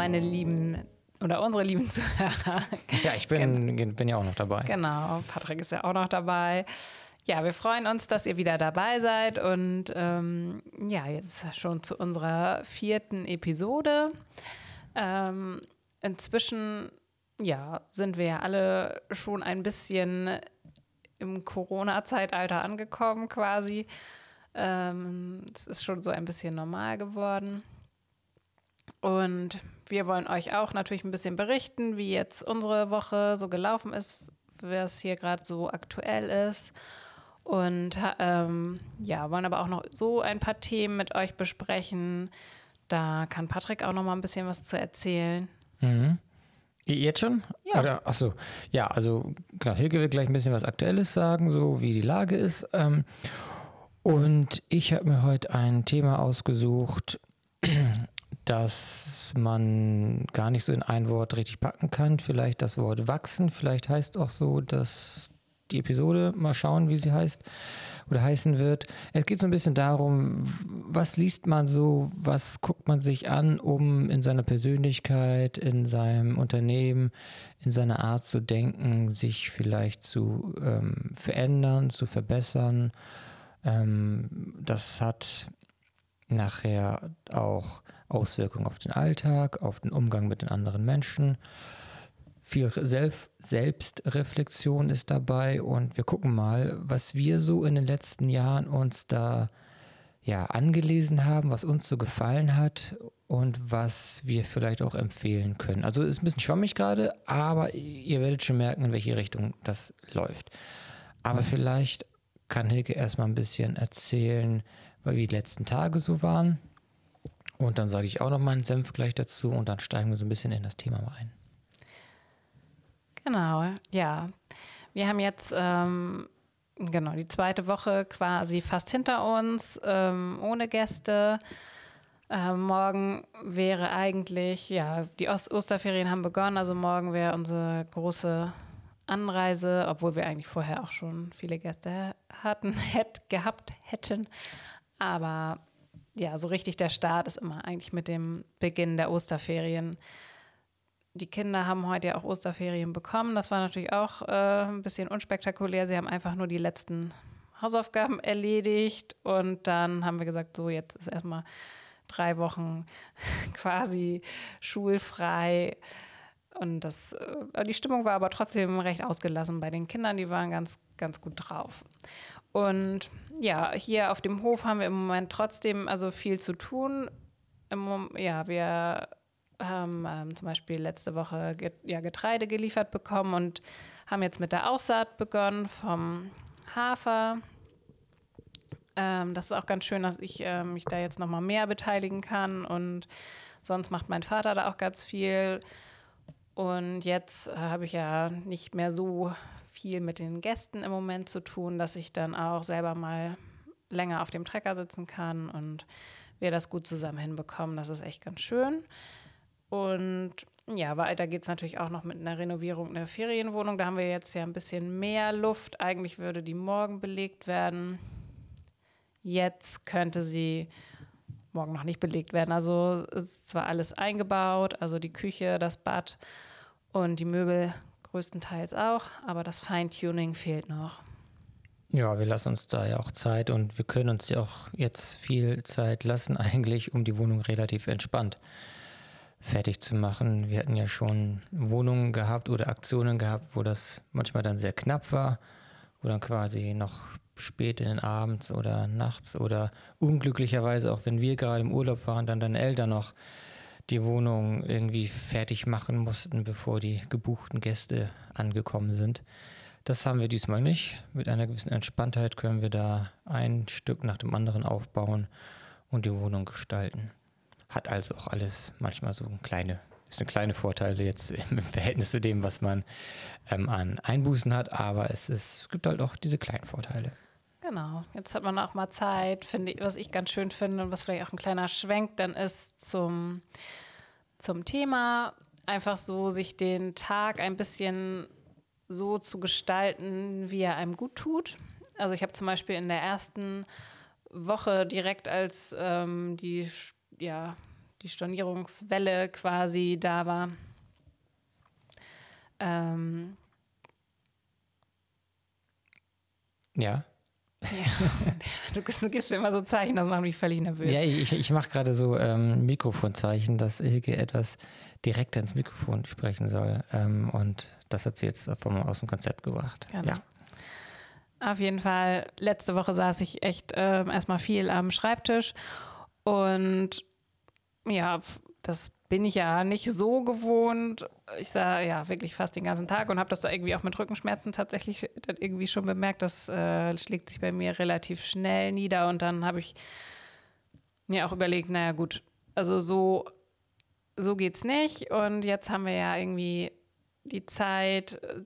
meine lieben oder unsere lieben Zuhörer. Ja, ich bin, Gen bin ja auch noch dabei. Genau, Patrick ist ja auch noch dabei. Ja, wir freuen uns, dass ihr wieder dabei seid und ähm, ja, jetzt schon zu unserer vierten Episode. Ähm, inzwischen, ja, sind wir ja alle schon ein bisschen im Corona-Zeitalter angekommen quasi. Ähm, es ist schon so ein bisschen normal geworden. Und wir wollen euch auch natürlich ein bisschen berichten, wie jetzt unsere Woche so gelaufen ist, was hier gerade so aktuell ist. Und ähm, ja, wollen aber auch noch so ein paar Themen mit euch besprechen. Da kann Patrick auch noch mal ein bisschen was zu erzählen. Mhm. Jetzt schon? Ja. Oder, achso, ja, also genau, Hilke wird gleich ein bisschen was Aktuelles sagen, so wie die Lage ist. Ähm, und ich habe mir heute ein Thema ausgesucht, das man gar nicht so in ein Wort richtig packen kann. Vielleicht das Wort wachsen, vielleicht heißt auch so, dass die Episode mal schauen, wie sie heißt oder heißen wird. Es geht so ein bisschen darum, was liest man so, was guckt man sich an, um in seiner Persönlichkeit, in seinem Unternehmen, in seiner Art zu denken, sich vielleicht zu ähm, verändern, zu verbessern. Ähm, das hat nachher auch Auswirkungen auf den Alltag, auf den Umgang mit den anderen Menschen. Viel Self Selbstreflexion ist dabei und wir gucken mal, was wir so in den letzten Jahren uns da ja angelesen haben, was uns so gefallen hat und was wir vielleicht auch empfehlen können. Also ist ein bisschen schwammig gerade, aber ihr werdet schon merken, in welche Richtung das läuft. Aber vielleicht kann Hilke erstmal ein bisschen erzählen, wie die letzten Tage so waren. Und dann sage ich auch noch meinen Senf gleich dazu und dann steigen wir so ein bisschen in das Thema mal ein. Genau, ja. Wir haben jetzt ähm, genau die zweite Woche quasi fast hinter uns, ähm, ohne Gäste. Ähm, morgen wäre eigentlich, ja, die Ost Osterferien haben begonnen, also morgen wäre unsere große Anreise, obwohl wir eigentlich vorher auch schon viele Gäste hatten, hätt, gehabt hätten. Aber ja, so richtig der Start ist immer eigentlich mit dem Beginn der Osterferien die Kinder haben heute ja auch Osterferien bekommen. Das war natürlich auch äh, ein bisschen unspektakulär. Sie haben einfach nur die letzten Hausaufgaben erledigt und dann haben wir gesagt, so jetzt ist erstmal drei Wochen quasi schulfrei. Und das, äh, die Stimmung war aber trotzdem recht ausgelassen bei den Kindern. Die waren ganz, ganz gut drauf. Und ja, hier auf dem Hof haben wir im Moment trotzdem also viel zu tun. Im, ja, wir haben ähm, zum Beispiel letzte Woche get ja, Getreide geliefert bekommen und haben jetzt mit der Aussaat begonnen vom Hafer. Ähm, das ist auch ganz schön, dass ich äh, mich da jetzt nochmal mehr beteiligen kann und sonst macht mein Vater da auch ganz viel. Und jetzt äh, habe ich ja nicht mehr so viel mit den Gästen im Moment zu tun, dass ich dann auch selber mal länger auf dem Trecker sitzen kann und wir das gut zusammen hinbekommen. Das ist echt ganz schön. Und ja, weiter geht es natürlich auch noch mit einer Renovierung der Ferienwohnung. Da haben wir jetzt ja ein bisschen mehr Luft. Eigentlich würde die morgen belegt werden. Jetzt könnte sie morgen noch nicht belegt werden. Also ist zwar alles eingebaut, also die Küche, das Bad und die Möbel größtenteils auch, aber das Feintuning fehlt noch. Ja, wir lassen uns da ja auch Zeit und wir können uns ja auch jetzt viel Zeit lassen, eigentlich, um die Wohnung relativ entspannt fertig zu machen. Wir hatten ja schon Wohnungen gehabt oder Aktionen gehabt, wo das manchmal dann sehr knapp war, wo dann quasi noch spät in den Abends oder nachts oder unglücklicherweise auch wenn wir gerade im Urlaub waren, dann deine Eltern noch die Wohnung irgendwie fertig machen mussten, bevor die gebuchten Gäste angekommen sind. Das haben wir diesmal nicht. Mit einer gewissen Entspanntheit können wir da ein Stück nach dem anderen aufbauen und die Wohnung gestalten. Hat also auch alles manchmal so kleine, sind kleine Vorteile jetzt im Verhältnis zu dem, was man ähm, an Einbußen hat, aber es, ist, es gibt halt auch diese kleinen Vorteile. Genau, jetzt hat man auch mal Zeit, finde was ich ganz schön finde und was vielleicht auch ein kleiner Schwenk dann ist zum, zum Thema, einfach so sich den Tag ein bisschen so zu gestalten, wie er einem gut tut. Also ich habe zum Beispiel in der ersten Woche direkt als ähm, die ja, die Stornierungswelle quasi da war. Ähm, ja. Ja. Du, du, gibst mir immer so Zeichen, das macht mich völlig nervös. Ja, ich, ich mache gerade so ähm, Mikrofonzeichen, dass Ilge etwas direkter ins Mikrofon sprechen soll. Ähm, und das hat sie jetzt vom, aus dem Konzept gebracht. Genau. Ja. Auf jeden Fall, letzte Woche saß ich echt äh, erstmal viel am Schreibtisch und ja, das bin ich ja nicht so gewohnt. Ich sah ja wirklich fast den ganzen Tag und habe das da irgendwie auch mit Rückenschmerzen tatsächlich irgendwie schon bemerkt. Das äh, schlägt sich bei mir relativ schnell nieder und dann habe ich mir auch überlegt, naja gut, also so, so geht's nicht und jetzt haben wir ja irgendwie die Zeit äh,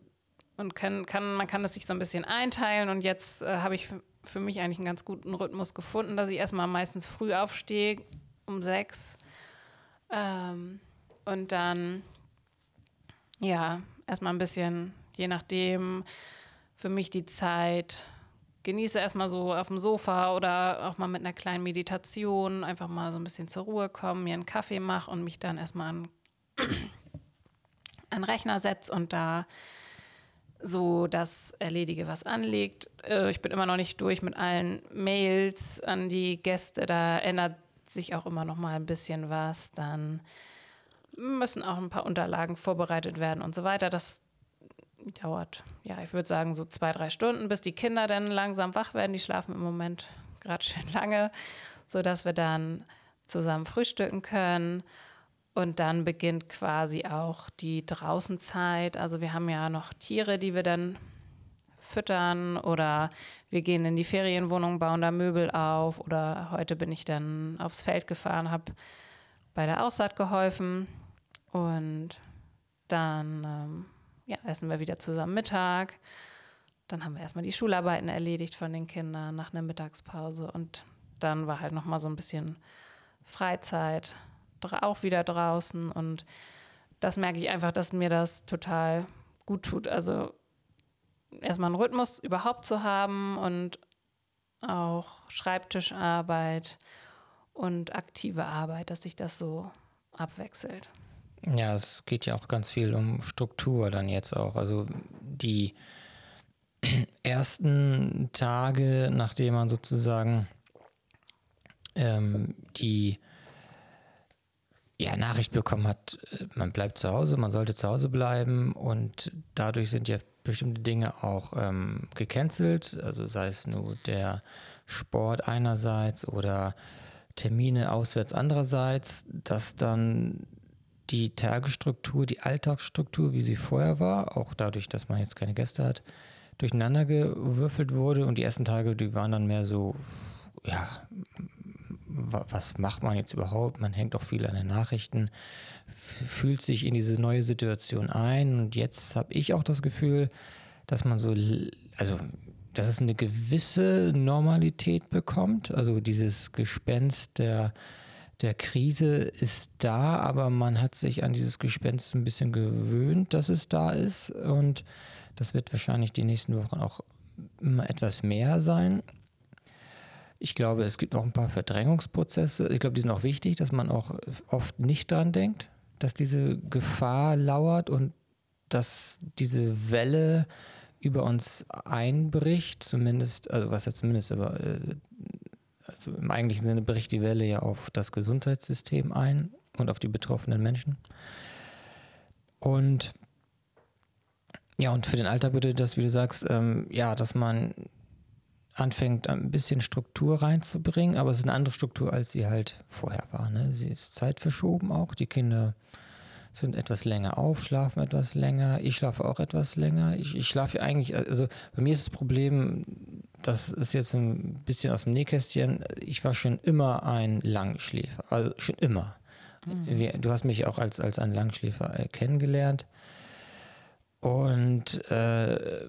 und können, kann, man kann das sich so ein bisschen einteilen. Und jetzt äh, habe ich für mich eigentlich einen ganz guten Rhythmus gefunden, dass ich erstmal meistens früh aufstehe, um sechs. Ähm, und dann, ja, erstmal ein bisschen, je nachdem, für mich die Zeit. Genieße erstmal so auf dem Sofa oder auch mal mit einer kleinen Meditation, einfach mal so ein bisschen zur Ruhe kommen, mir einen Kaffee mache und mich dann erstmal an, an Rechner setze und da so das erledige, was anliegt. Äh, ich bin immer noch nicht durch mit allen Mails an die Gäste. Da ändert sich auch immer noch mal ein bisschen was. Dann müssen auch ein paar Unterlagen vorbereitet werden und so weiter. Das dauert, ja, ich würde sagen, so zwei, drei Stunden, bis die Kinder dann langsam wach werden. Die schlafen im Moment gerade schön lange, sodass wir dann zusammen frühstücken können. Und dann beginnt quasi auch die Draußenzeit. Also wir haben ja noch Tiere, die wir dann füttern oder wir gehen in die Ferienwohnung, bauen da Möbel auf oder heute bin ich dann aufs Feld gefahren, habe bei der Aussaat geholfen und dann ähm, ja, essen wir wieder zusammen Mittag. Dann haben wir erstmal die Schularbeiten erledigt von den Kindern nach einer Mittagspause und dann war halt noch mal so ein bisschen Freizeit auch wieder draußen und das merke ich einfach, dass mir das total gut tut. Also erstmal einen Rhythmus überhaupt zu haben und auch Schreibtischarbeit und aktive Arbeit, dass sich das so abwechselt. Ja, es geht ja auch ganz viel um Struktur dann jetzt auch. Also die ersten Tage, nachdem man sozusagen ähm, die ja, Nachricht bekommen hat, äh, man bleibt zu Hause, man sollte zu Hause bleiben und dadurch sind ja bestimmte Dinge auch ähm, gecancelt, also sei es nur der Sport einerseits oder Termine auswärts andererseits, dass dann die Tagesstruktur, die Alltagsstruktur, wie sie vorher war, auch dadurch, dass man jetzt keine Gäste hat, durcheinander gewürfelt wurde. Und die ersten Tage, die waren dann mehr so, ja, was macht man jetzt überhaupt? Man hängt auch viel an den Nachrichten, fühlt sich in diese neue Situation ein. Und jetzt habe ich auch das Gefühl, dass man so, also dass es eine gewisse Normalität bekommt. Also dieses Gespenst der, der Krise ist da, aber man hat sich an dieses Gespenst ein bisschen gewöhnt, dass es da ist. Und das wird wahrscheinlich die nächsten Wochen auch immer etwas mehr sein. Ich glaube, es gibt auch ein paar Verdrängungsprozesse. Ich glaube, die sind auch wichtig, dass man auch oft nicht dran denkt, dass diese Gefahr lauert und dass diese Welle über uns einbricht, zumindest, also was ja zumindest, aber äh, also im eigentlichen Sinne bricht die Welle ja auf das Gesundheitssystem ein und auf die betroffenen Menschen. Und ja, und für den Alltag bedeutet das, wie du sagst, ähm, ja, dass man anfängt, ein bisschen Struktur reinzubringen, aber es ist eine andere Struktur, als sie halt vorher war. Ne? Sie ist zeitverschoben auch. Die Kinder sind etwas länger auf, schlafen etwas länger. Ich schlafe auch etwas länger. Ich, ich schlafe eigentlich, also bei mir ist das Problem, das ist jetzt ein bisschen aus dem Nähkästchen, ich war schon immer ein Langschläfer, also schon immer. Mhm. Du hast mich auch als, als ein Langschläfer äh, kennengelernt. Und, äh,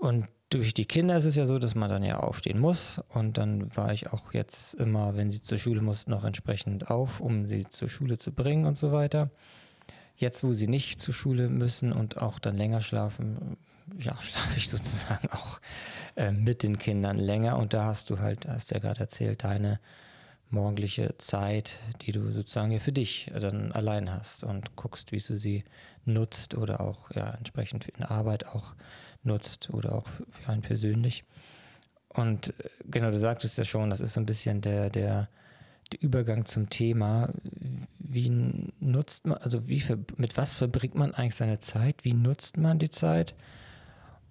und durch die Kinder ist es ja so, dass man dann ja aufstehen muss. Und dann war ich auch jetzt immer, wenn sie zur Schule mussten, noch entsprechend auf, um sie zur Schule zu bringen und so weiter. Jetzt, wo sie nicht zur Schule müssen und auch dann länger schlafen, ja, schlafe ich sozusagen auch äh, mit den Kindern länger. Und da hast du halt, hast ja gerade erzählt, deine morgendliche Zeit, die du sozusagen ja für dich dann allein hast und guckst, wie du sie nutzt oder auch ja, entsprechend in Arbeit auch nutzt oder auch für einen persönlich. Und äh, genau, du sagtest ja schon, das ist so ein bisschen der, der, der Übergang zum Thema. Wie nutzt man, also wie, mit was verbringt man eigentlich seine Zeit? Wie nutzt man die Zeit?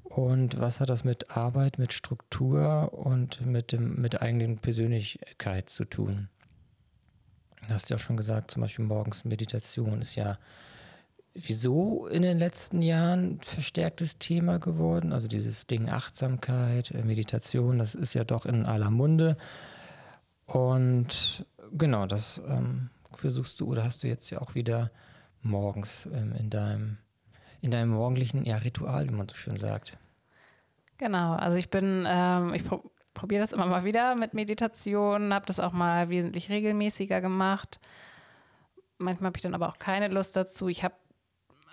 Und was hat das mit Arbeit, mit Struktur und mit, dem, mit der eigenen Persönlichkeit zu tun? Du hast ja auch schon gesagt, zum Beispiel morgens Meditation ist ja wieso in den letzten Jahren verstärktes Thema geworden. Also dieses Ding Achtsamkeit, äh, Meditation, das ist ja doch in aller Munde. Und genau, das ähm, versuchst du oder hast du jetzt ja auch wieder morgens ähm, in deinem in deinem morgendlichen ja, Ritual, wie man so schön sagt. Genau, also ich bin, ähm, ich pro probiere das immer mal wieder mit Meditation, habe das auch mal wesentlich regelmäßiger gemacht. Manchmal habe ich dann aber auch keine Lust dazu. Ich habe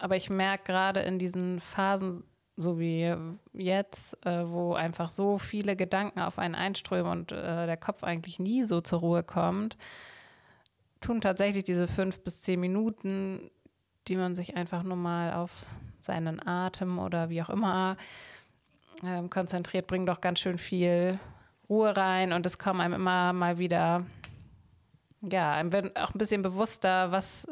aber ich merke gerade in diesen Phasen, so wie jetzt, äh, wo einfach so viele Gedanken auf einen einströmen und äh, der Kopf eigentlich nie so zur Ruhe kommt, tun tatsächlich diese fünf bis zehn Minuten, die man sich einfach nur mal auf seinen Atem oder wie auch immer äh, konzentriert, bringen doch ganz schön viel Ruhe rein und es kommen einem immer mal wieder, ja, einem wird auch ein bisschen bewusster, was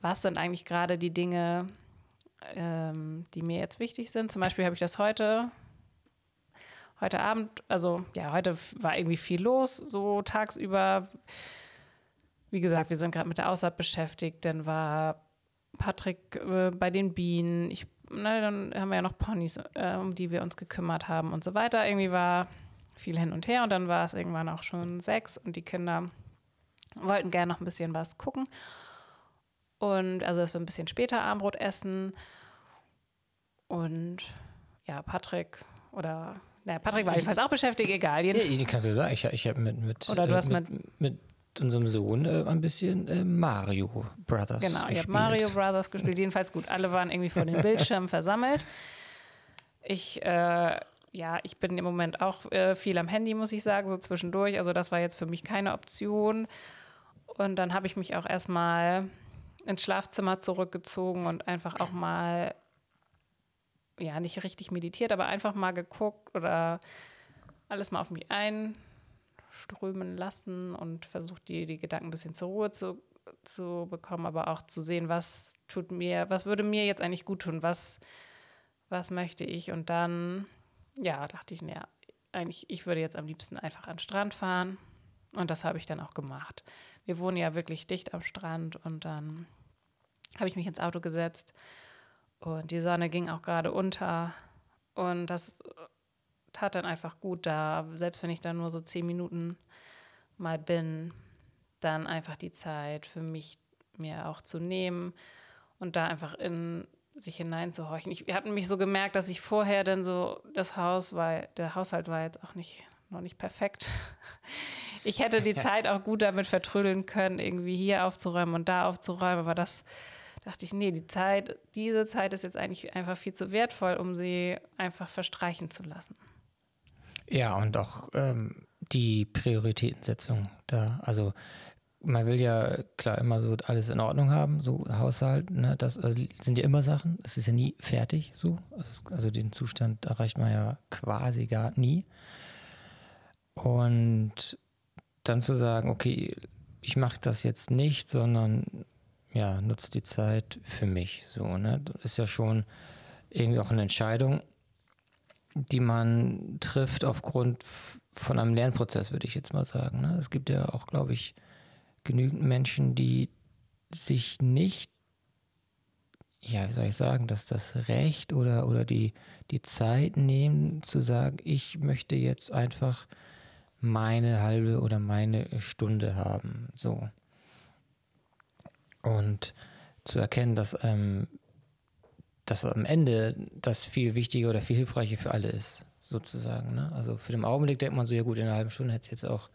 was sind eigentlich gerade die Dinge, ähm, die mir jetzt wichtig sind. Zum Beispiel habe ich das heute, heute Abend, also ja, heute war irgendwie viel los, so tagsüber. Wie gesagt, wir sind gerade mit der Aussaat beschäftigt. Dann war Patrick äh, bei den Bienen. Ich, na, dann haben wir ja noch Ponys, äh, um die wir uns gekümmert haben und so weiter. Irgendwie war viel hin und her und dann war es irgendwann auch schon sechs und die Kinder wollten gerne noch ein bisschen was gucken. Und also, dass wir ein bisschen später Armbrot essen. Und ja, Patrick oder, naja, Patrick war jedenfalls auch beschäftigt, egal. Ja, ich kannst du sagen, ich, ich habe mit, mit, oder du hast mit, mit, mit unserem Sohn äh, ein bisschen äh, Mario Brothers genau, gespielt. Genau, ich habe Mario Brothers gespielt. Jedenfalls gut, alle waren irgendwie vor den Bildschirmen versammelt. Ich, äh, ja, ich bin im Moment auch äh, viel am Handy, muss ich sagen, so zwischendurch. Also das war jetzt für mich keine Option. Und dann habe ich mich auch erstmal ins Schlafzimmer zurückgezogen und einfach auch mal, ja, nicht richtig meditiert, aber einfach mal geguckt oder alles mal auf mich einströmen lassen und versucht, die, die Gedanken ein bisschen zur Ruhe zu, zu bekommen, aber auch zu sehen, was tut mir, was würde mir jetzt eigentlich gut tun, was, was möchte ich. Und dann, ja, dachte ich, naja, eigentlich, ich würde jetzt am liebsten einfach an den Strand fahren. Und das habe ich dann auch gemacht. Wir wohnen ja wirklich dicht am Strand und dann habe ich mich ins Auto gesetzt und die Sonne ging auch gerade unter und das tat dann einfach gut da, selbst wenn ich da nur so zehn Minuten mal bin, dann einfach die Zeit für mich mir auch zu nehmen und da einfach in sich hineinzuhorchen. Ich habe mich so gemerkt, dass ich vorher dann so das Haus war, der Haushalt war jetzt auch nicht noch nicht perfekt. Ich hätte die Zeit auch gut damit vertrödeln können, irgendwie hier aufzuräumen und da aufzuräumen, aber das dachte ich, nee, die Zeit, diese Zeit ist jetzt eigentlich einfach viel zu wertvoll, um sie einfach verstreichen zu lassen. Ja, und auch ähm, die Prioritätensetzung da. Also man will ja klar immer so alles in Ordnung haben, so Haushalt, ne, das also sind ja immer Sachen, es ist ja nie fertig so. Also, also den Zustand erreicht man ja quasi gar nie. Und dann zu sagen, okay, ich mache das jetzt nicht, sondern ja, nutzt die Zeit für mich. So, ne? Das ist ja schon irgendwie auch eine Entscheidung, die man trifft aufgrund von einem Lernprozess, würde ich jetzt mal sagen. Ne? Es gibt ja auch, glaube ich, genügend Menschen, die sich nicht, ja, wie soll ich sagen, dass das Recht oder, oder die, die Zeit nehmen, zu sagen, ich möchte jetzt einfach meine halbe oder meine Stunde haben. So. Und zu erkennen, dass, ähm, dass am Ende das viel wichtiger oder viel hilfreicher für alle ist, sozusagen. Ne? Also für den Augenblick denkt man so, ja gut, in einer halben Stunde hätte es jetzt auch,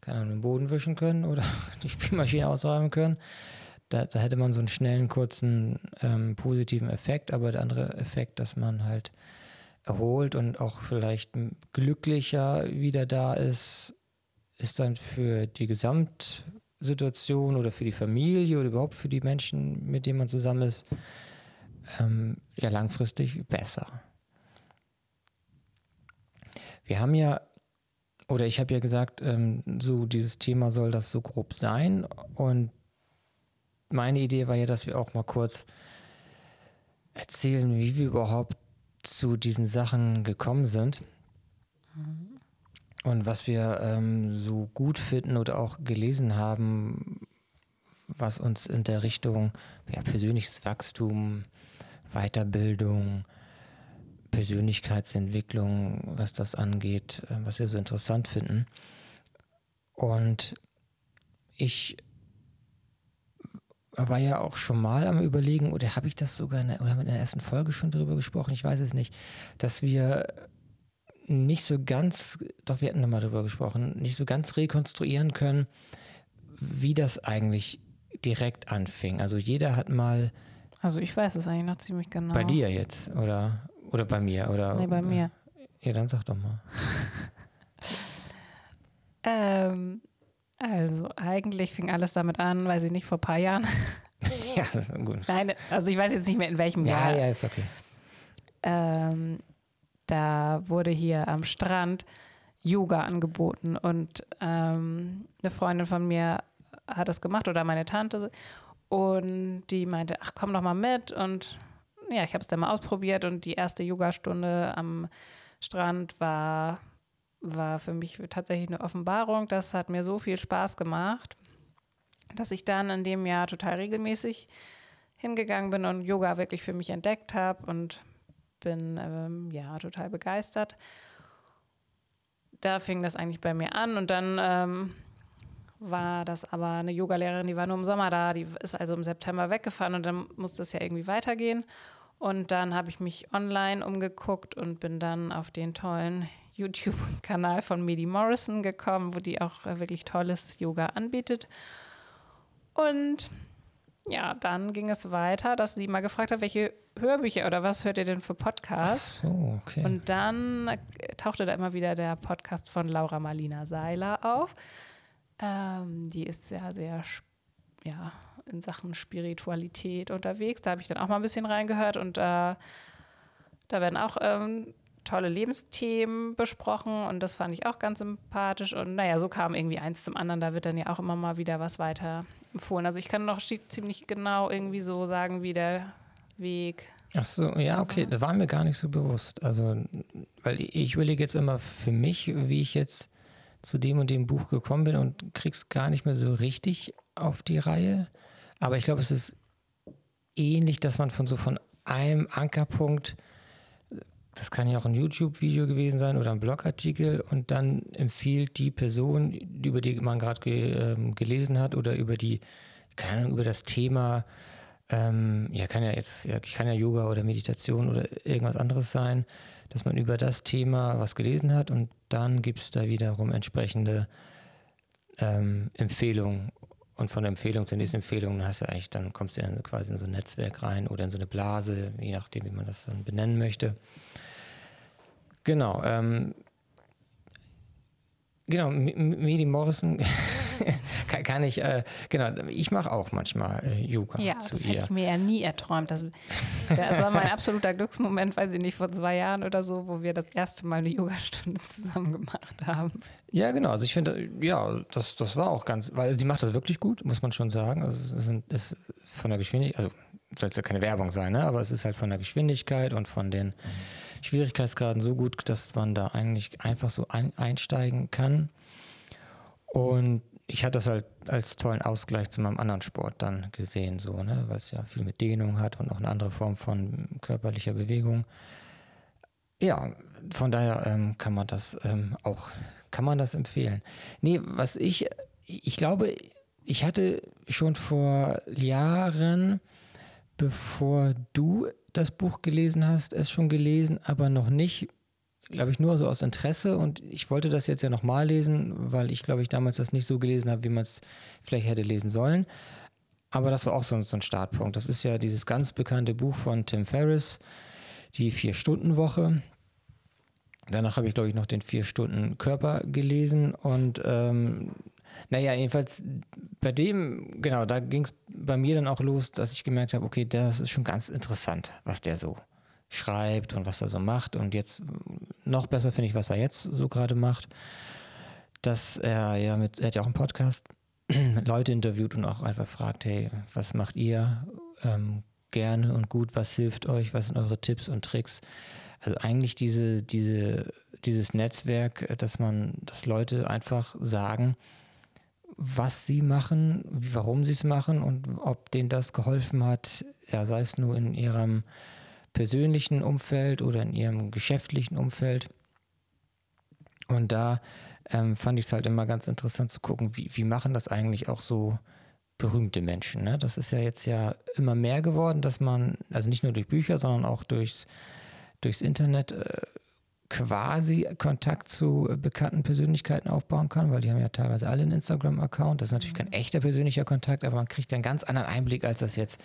keine Ahnung, den Boden wischen können oder die Spülmaschine ausräumen können. Da, da hätte man so einen schnellen, kurzen, ähm, positiven Effekt, aber der andere Effekt, dass man halt erholt und auch vielleicht glücklicher wieder da ist, ist dann für die Gesamtsituation oder für die Familie oder überhaupt für die Menschen, mit denen man zusammen ist, ähm, ja langfristig besser. Wir haben ja, oder ich habe ja gesagt, ähm, so dieses Thema soll das so grob sein. Und meine Idee war ja, dass wir auch mal kurz erzählen, wie wir überhaupt zu diesen Sachen gekommen sind. Mhm. Und was wir ähm, so gut finden oder auch gelesen haben, was uns in der Richtung ja, persönliches Wachstum, Weiterbildung, Persönlichkeitsentwicklung, was das angeht, äh, was wir so interessant finden. Und ich war ja auch schon mal am Überlegen, oder habe ich das sogar in der, oder in der ersten Folge schon drüber gesprochen, ich weiß es nicht, dass wir nicht so ganz, doch wir hatten nochmal drüber gesprochen, nicht so ganz rekonstruieren können, wie das eigentlich direkt anfing. Also jeder hat mal. Also ich weiß es eigentlich noch ziemlich genau. Bei dir jetzt, oder? Oder bei mir, oder? Nee, bei mir. Ja, dann sag doch mal. ähm, also eigentlich fing alles damit an, weiß ich nicht, vor ein paar Jahren. ja, das ist gut. Nein, also ich weiß jetzt nicht mehr in welchem ja, Jahr. Ja, ja, ist okay. Ähm, da wurde hier am Strand Yoga angeboten und ähm, eine Freundin von mir hat das gemacht oder meine Tante und die meinte, ach komm doch mal mit und ja, ich habe es dann mal ausprobiert und die erste Yogastunde am Strand war, war für mich tatsächlich eine Offenbarung. Das hat mir so viel Spaß gemacht, dass ich dann in dem Jahr total regelmäßig hingegangen bin und Yoga wirklich für mich entdeckt habe und bin ähm, ja total begeistert. Da fing das eigentlich bei mir an und dann ähm, war das aber eine Yogalehrerin, die war nur im Sommer da, die ist also im September weggefahren und dann musste es ja irgendwie weitergehen. Und dann habe ich mich online umgeguckt und bin dann auf den tollen YouTube-Kanal von Medi Morrison gekommen, wo die auch äh, wirklich tolles Yoga anbietet. Und ja, dann ging es weiter, dass sie mal gefragt hat, welche Hörbücher oder was hört ihr denn für Podcasts? So, okay. Und dann äh, tauchte da immer wieder der Podcast von Laura Marlina Seiler auf. Ähm, die ist sehr, sehr, ja, in Sachen Spiritualität unterwegs. Da habe ich dann auch mal ein bisschen reingehört und äh, da werden auch ähm, tolle Lebensthemen besprochen und das fand ich auch ganz sympathisch. Und naja, so kam irgendwie eins zum anderen. Da wird dann ja auch immer mal wieder was weiter empfohlen. Also ich kann noch ziemlich genau irgendwie so sagen, wie der Weg. Ach so, ja, okay, das war mir gar nicht so bewusst. Also, weil ich überlege jetzt immer für mich, wie ich jetzt zu dem und dem Buch gekommen bin und krieg's gar nicht mehr so richtig auf die Reihe. Aber ich glaube, es ist ähnlich, dass man von so von einem Ankerpunkt das kann ja auch ein YouTube-Video gewesen sein oder ein Blogartikel und dann empfiehlt die Person, über die man gerade ge, ähm, gelesen hat oder über die, keine Ahnung, über das Thema, ähm, ja, kann ja jetzt, ja, kann ja Yoga oder Meditation oder irgendwas anderes sein, dass man über das Thema was gelesen hat und dann gibt es da wiederum entsprechende ähm, Empfehlungen. Und von der Empfehlung zur nächsten Empfehlung, hast du eigentlich, dann kommst du ja quasi in so ein Netzwerk rein oder in so eine Blase, je nachdem, wie man das dann benennen möchte. Genau. Ähm, genau, Medi Morrison kann, kann, ich, äh, genau, ich mache auch manchmal äh, Yoga ja, zu das ihr. hätte ich mir ja nie erträumt. Das, das war mein absoluter Glücksmoment, weiß ich nicht, vor zwei Jahren oder so, wo wir das erste Mal eine Yogastunde zusammen gemacht haben. Ja, genau. Also ich finde, ja, das, das war auch ganz, weil sie macht das wirklich gut, muss man schon sagen. Also es ist, ist von der Geschwindigkeit, also soll es ja keine Werbung sein, ne? aber es ist halt von der Geschwindigkeit und von den Schwierigkeitsgraden so gut, dass man da eigentlich einfach so ein, einsteigen kann. Und ich hatte das halt als tollen Ausgleich zu meinem anderen Sport dann gesehen, so, ne? weil es ja viel mit Dehnung hat und auch eine andere Form von körperlicher Bewegung. Ja, von daher ähm, kann man das ähm, auch, kann man das empfehlen. Nee, was ich, ich glaube, ich hatte schon vor Jahren, bevor du das Buch gelesen hast, es schon gelesen, aber noch nicht, glaube ich, nur so aus Interesse. Und ich wollte das jetzt ja nochmal lesen, weil ich, glaube ich, damals das nicht so gelesen habe, wie man es vielleicht hätte lesen sollen. Aber das war auch so, so ein Startpunkt. Das ist ja dieses ganz bekannte Buch von Tim Ferriss, die Vier-Stunden-Woche. Danach habe ich, glaube ich, noch den vier Stunden Körper gelesen und ähm, naja, jedenfalls bei dem, genau, da ging es bei mir dann auch los, dass ich gemerkt habe, okay, das ist schon ganz interessant, was der so schreibt und was er so macht. Und jetzt noch besser finde ich, was er jetzt so gerade macht, dass er ja mit, er hat ja auch einen Podcast, Leute interviewt und auch einfach fragt, hey, was macht ihr ähm, gerne und gut, was hilft euch, was sind eure Tipps und Tricks? Also eigentlich diese, diese, dieses Netzwerk, dass man, dass Leute einfach sagen, was sie machen, warum sie es machen und ob denen das geholfen hat, ja, sei es nur in ihrem persönlichen Umfeld oder in ihrem geschäftlichen Umfeld. Und da ähm, fand ich es halt immer ganz interessant zu gucken, wie, wie machen das eigentlich auch so berühmte Menschen. Ne? Das ist ja jetzt ja immer mehr geworden, dass man, also nicht nur durch Bücher, sondern auch durchs, durchs Internet äh, quasi Kontakt zu bekannten Persönlichkeiten aufbauen kann, weil die haben ja teilweise alle einen Instagram-Account. Das ist natürlich kein mhm. echter persönlicher Kontakt, aber man kriegt ja einen ganz anderen Einblick, als das jetzt,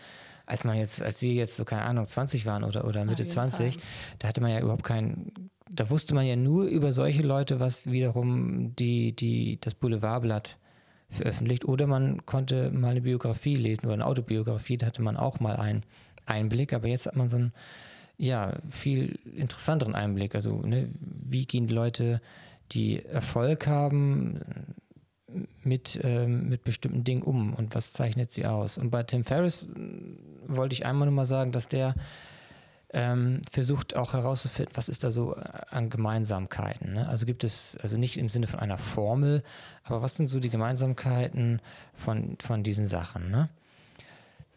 als man jetzt, als wir jetzt so, keine Ahnung, 20 waren oder, oder Mitte 20, Fall. da hatte man ja überhaupt keinen, da wusste man ja nur über solche Leute, was wiederum die, die, das Boulevardblatt veröffentlicht. Oder man konnte mal eine Biografie lesen oder eine Autobiografie, da hatte man auch mal einen Einblick, aber jetzt hat man so ein ja, viel interessanteren Einblick. Also, ne, wie gehen Leute, die Erfolg haben, mit, ähm, mit bestimmten Dingen um und was zeichnet sie aus? Und bei Tim Ferriss äh, wollte ich einmal nur mal sagen, dass der ähm, versucht auch herauszufinden, was ist da so an Gemeinsamkeiten. Ne? Also gibt es, also nicht im Sinne von einer Formel, aber was sind so die Gemeinsamkeiten von, von diesen Sachen? Ne?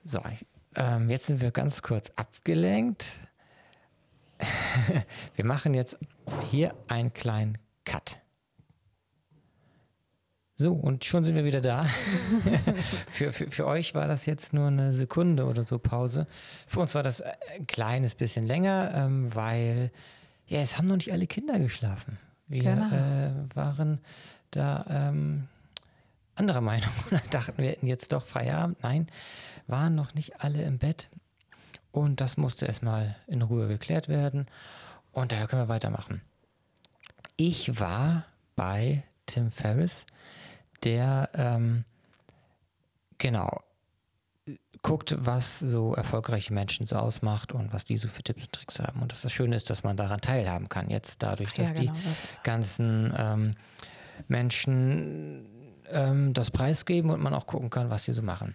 So, ähm, jetzt sind wir ganz kurz abgelenkt. wir machen jetzt hier einen kleinen Cut. So, und schon sind wir wieder da. für, für, für euch war das jetzt nur eine Sekunde oder so Pause. Für uns war das ein kleines bisschen länger, ähm, weil ja, es haben noch nicht alle Kinder geschlafen. Wir genau. äh, waren da ähm, anderer Meinung und dachten, wir hätten jetzt doch Feierabend. Nein, waren noch nicht alle im Bett. Und das musste erstmal in Ruhe geklärt werden. Und daher können wir weitermachen. Ich war bei Tim Ferriss, der ähm, genau guckt, was so erfolgreiche Menschen so ausmacht und was die so für Tipps und Tricks haben. Und dass das Schöne ist, dass man daran teilhaben kann. Jetzt dadurch, dass ja, genau, die das ganzen ähm, Menschen ähm, das preisgeben und man auch gucken kann, was sie so machen.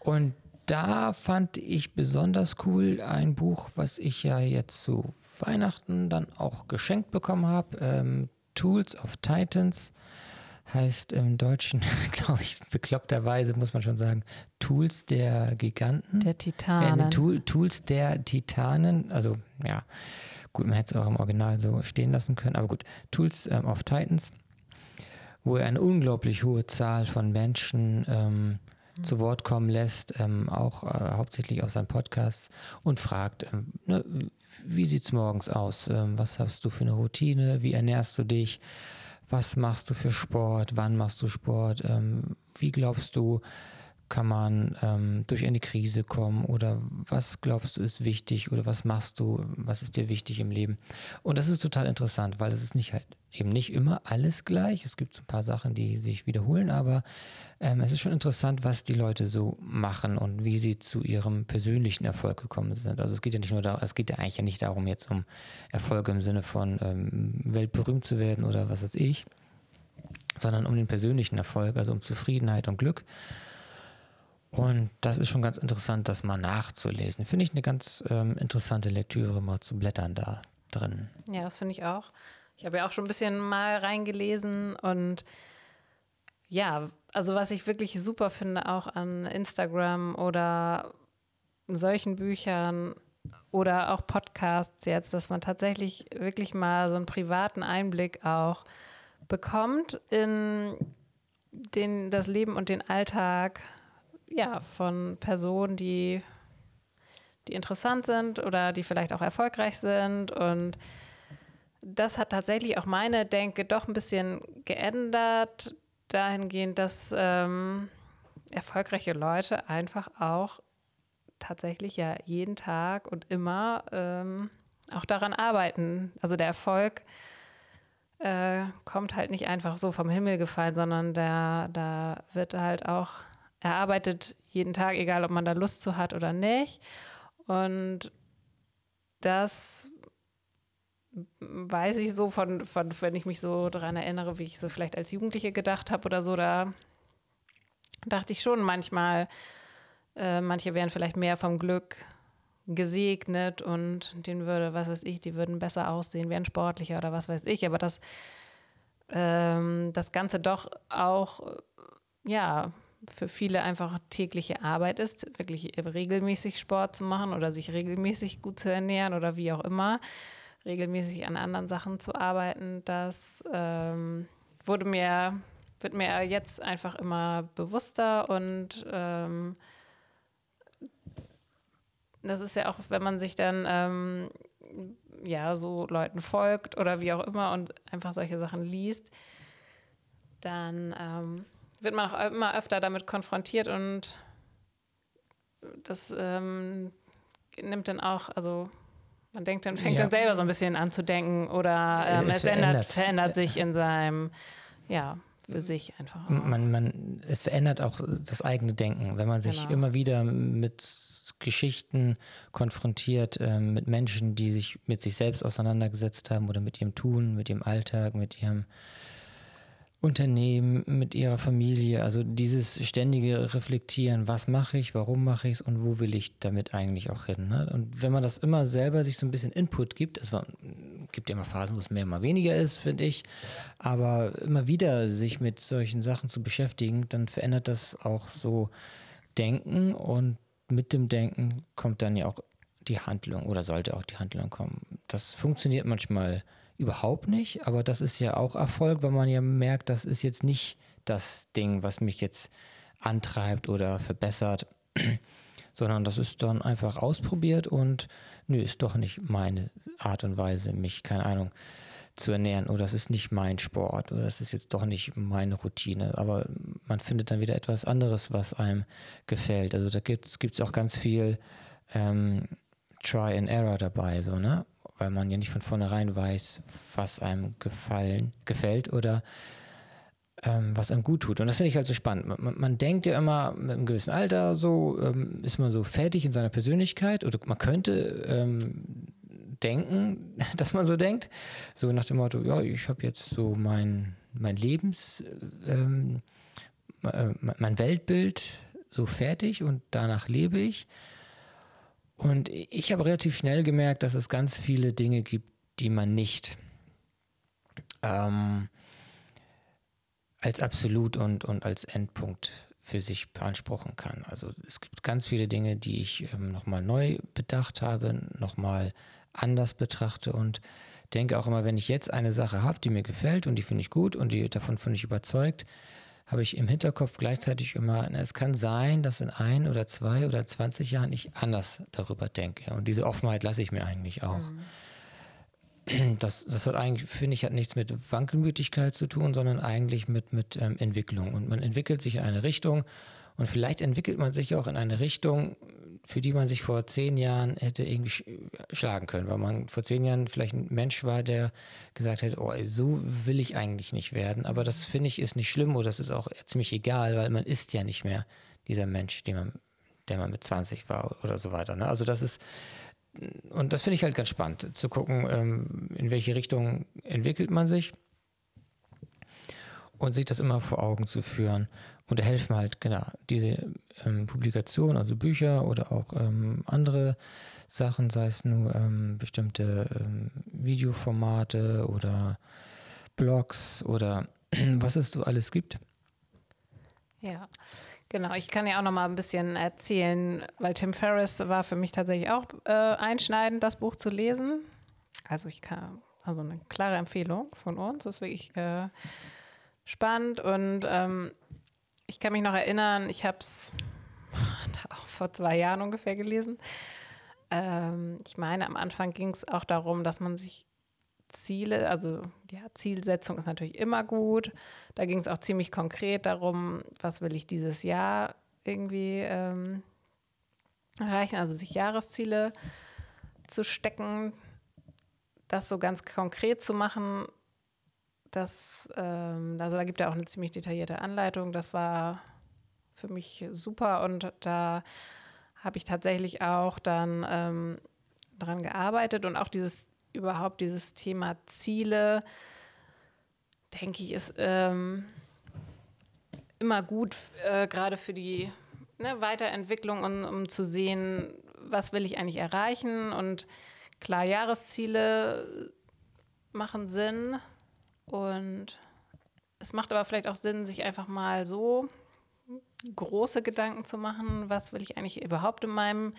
Und da fand ich besonders cool ein Buch, was ich ja jetzt zu Weihnachten dann auch geschenkt bekommen habe. Ähm, Tools of Titans heißt im Deutschen, glaube ich, bekloppterweise muss man schon sagen, Tools der Giganten. Der Titanen. Äh, Tool, Tools der Titanen. Also ja, gut, man hätte es auch im Original so stehen lassen können, aber gut, Tools ähm, of Titans, wo er eine unglaublich hohe Zahl von Menschen ähm, zu Wort kommen lässt, ähm, auch äh, hauptsächlich aus seinem Podcast und fragt, ähm, ne, wie sieht es morgens aus? Ähm, was hast du für eine Routine? Wie ernährst du dich? Was machst du für Sport? Wann machst du Sport? Ähm, wie glaubst du, kann man ähm, durch eine Krise kommen oder was glaubst du ist wichtig oder was machst du, was ist dir wichtig im Leben? Und das ist total interessant, weil es ist nicht halt eben nicht immer alles gleich. Es gibt ein paar Sachen, die sich wiederholen, aber ähm, es ist schon interessant, was die Leute so machen und wie sie zu ihrem persönlichen Erfolg gekommen sind. Also es geht ja nicht nur darum, es geht ja eigentlich ja nicht darum, jetzt um Erfolge im Sinne von ähm, weltberühmt zu werden oder was weiß ich, sondern um den persönlichen Erfolg, also um Zufriedenheit und Glück. Und das ist schon ganz interessant, das mal nachzulesen. Finde ich eine ganz ähm, interessante Lektüre, mal zu blättern da drin. Ja, das finde ich auch. Ich habe ja auch schon ein bisschen mal reingelesen und ja, also was ich wirklich super finde, auch an Instagram oder solchen Büchern oder auch Podcasts jetzt, dass man tatsächlich wirklich mal so einen privaten Einblick auch bekommt in den, das Leben und den Alltag ja, von Personen, die, die interessant sind oder die vielleicht auch erfolgreich sind und das hat tatsächlich auch meine Denke doch ein bisschen geändert, dahingehend, dass ähm, erfolgreiche Leute einfach auch tatsächlich ja jeden Tag und immer ähm, auch daran arbeiten. Also der Erfolg äh, kommt halt nicht einfach so vom Himmel gefallen, sondern da, da wird halt auch erarbeitet jeden Tag, egal ob man da Lust zu hat oder nicht. Und das weiß ich so von, von, wenn ich mich so daran erinnere, wie ich so vielleicht als Jugendliche gedacht habe oder so, da dachte ich schon manchmal, äh, manche wären vielleicht mehr vom Glück gesegnet und denen würde, was weiß ich, die würden besser aussehen, wären sportlicher oder was weiß ich, aber das, ähm, das Ganze doch auch, ja, für viele einfach tägliche Arbeit ist, wirklich regelmäßig Sport zu machen oder sich regelmäßig gut zu ernähren oder wie auch immer, regelmäßig an anderen Sachen zu arbeiten, das ähm, wurde mir, wird mir jetzt einfach immer bewusster und ähm, das ist ja auch, wenn man sich dann ähm, ja so Leuten folgt oder wie auch immer und einfach solche Sachen liest, dann ähm, wird man auch immer öfter damit konfrontiert und das ähm, nimmt dann auch, also man denkt dann, fängt ja. dann selber so ein bisschen an zu denken oder ähm, es, es verändert, verändert, sich in seinem, ja, für sich einfach. Man, man, es verändert auch das eigene Denken, wenn man sich genau. immer wieder mit Geschichten konfrontiert, äh, mit Menschen, die sich mit sich selbst auseinandergesetzt haben oder mit ihrem Tun, mit ihrem Alltag, mit ihrem Unternehmen, mit ihrer Familie. Also dieses ständige Reflektieren, was mache ich, warum mache ich es und wo will ich damit eigentlich auch hin. Ne? Und wenn man das immer selber sich so ein bisschen Input gibt, es gibt ja immer Phasen, wo es mehr, mal weniger ist, finde ich, aber immer wieder sich mit solchen Sachen zu beschäftigen, dann verändert das auch so Denken und mit dem Denken kommt dann ja auch die Handlung oder sollte auch die Handlung kommen. Das funktioniert manchmal überhaupt nicht, aber das ist ja auch Erfolg, weil man ja merkt, das ist jetzt nicht das Ding, was mich jetzt antreibt oder verbessert, sondern das ist dann einfach ausprobiert und nö, ist doch nicht meine Art und Weise, mich, keine Ahnung, zu ernähren oder das ist nicht mein Sport oder das ist jetzt doch nicht meine Routine. Aber man findet dann wieder etwas anderes, was einem gefällt. Also da gibt es auch ganz viel ähm, Try and Error dabei, so, ne? Weil man ja nicht von vornherein weiß, was einem gefallen, gefällt oder ähm, was einem gut tut. Und das finde ich halt so spannend. Man, man, denkt ja immer, mit einem gewissen Alter so, ähm, ist man so fertig in seiner Persönlichkeit oder man könnte ähm, denken, dass man so denkt. So nach dem Motto, ja, ich habe jetzt so mein, mein Lebens, ähm, äh, mein Weltbild so fertig und danach lebe ich. Und ich habe relativ schnell gemerkt, dass es ganz viele Dinge gibt, die man nicht ähm, als absolut und, und als Endpunkt für sich beanspruchen kann. Also es gibt ganz viele Dinge, die ich ähm, nochmal neu bedacht habe, nochmal anders betrachte und denke auch immer, wenn ich jetzt eine Sache habe, die mir gefällt und die finde ich gut und die davon finde ich überzeugt, habe ich im Hinterkopf gleichzeitig immer, na, es kann sein, dass in ein oder zwei oder 20 Jahren ich anders darüber denke. Und diese Offenheit lasse ich mir eigentlich auch. Mhm. Das, das hat eigentlich, finde ich, hat nichts mit Wankelmütigkeit zu tun, sondern eigentlich mit, mit ähm, Entwicklung. Und man entwickelt sich in eine Richtung und vielleicht entwickelt man sich auch in eine Richtung, für die man sich vor zehn Jahren hätte irgendwie sch schlagen können, weil man vor zehn Jahren vielleicht ein Mensch war, der gesagt hätte, oh, so will ich eigentlich nicht werden. Aber das finde ich ist nicht schlimm oder das ist auch ziemlich egal, weil man ist ja nicht mehr dieser Mensch, den man, der man mit 20 war oder so weiter. Ne? Also das ist, und das finde ich halt ganz spannend, zu gucken, ähm, in welche Richtung entwickelt man sich und sich das immer vor Augen zu führen. Und da helfen halt, genau, diese ähm, Publikationen, also Bücher oder auch ähm, andere Sachen, sei es nur ähm, bestimmte ähm, Videoformate oder Blogs oder was es so alles gibt. Ja, genau. Ich kann ja auch noch mal ein bisschen erzählen, weil Tim Ferriss war für mich tatsächlich auch äh, einschneidend, das Buch zu lesen. Also ich kann, also eine klare Empfehlung von uns. Das ist wirklich äh, spannend und ähm, ich kann mich noch erinnern, ich habe es auch vor zwei Jahren ungefähr gelesen. Ähm, ich meine, am Anfang ging es auch darum, dass man sich Ziele, also ja, Zielsetzung ist natürlich immer gut. Da ging es auch ziemlich konkret darum, was will ich dieses Jahr irgendwie ähm, erreichen, also sich Jahresziele zu stecken. das so ganz konkret zu machen, das, ähm, also da gibt er auch eine ziemlich detaillierte Anleitung. Das war für mich super und da habe ich tatsächlich auch dann ähm, dran gearbeitet und auch dieses überhaupt dieses Thema Ziele, denke ich, ist ähm, immer gut, äh, gerade für die ne, Weiterentwicklung und um zu sehen, was will ich eigentlich erreichen und klar, Jahresziele machen Sinn und es macht aber vielleicht auch Sinn, sich einfach mal so große Gedanken zu machen, was will ich eigentlich überhaupt in meinem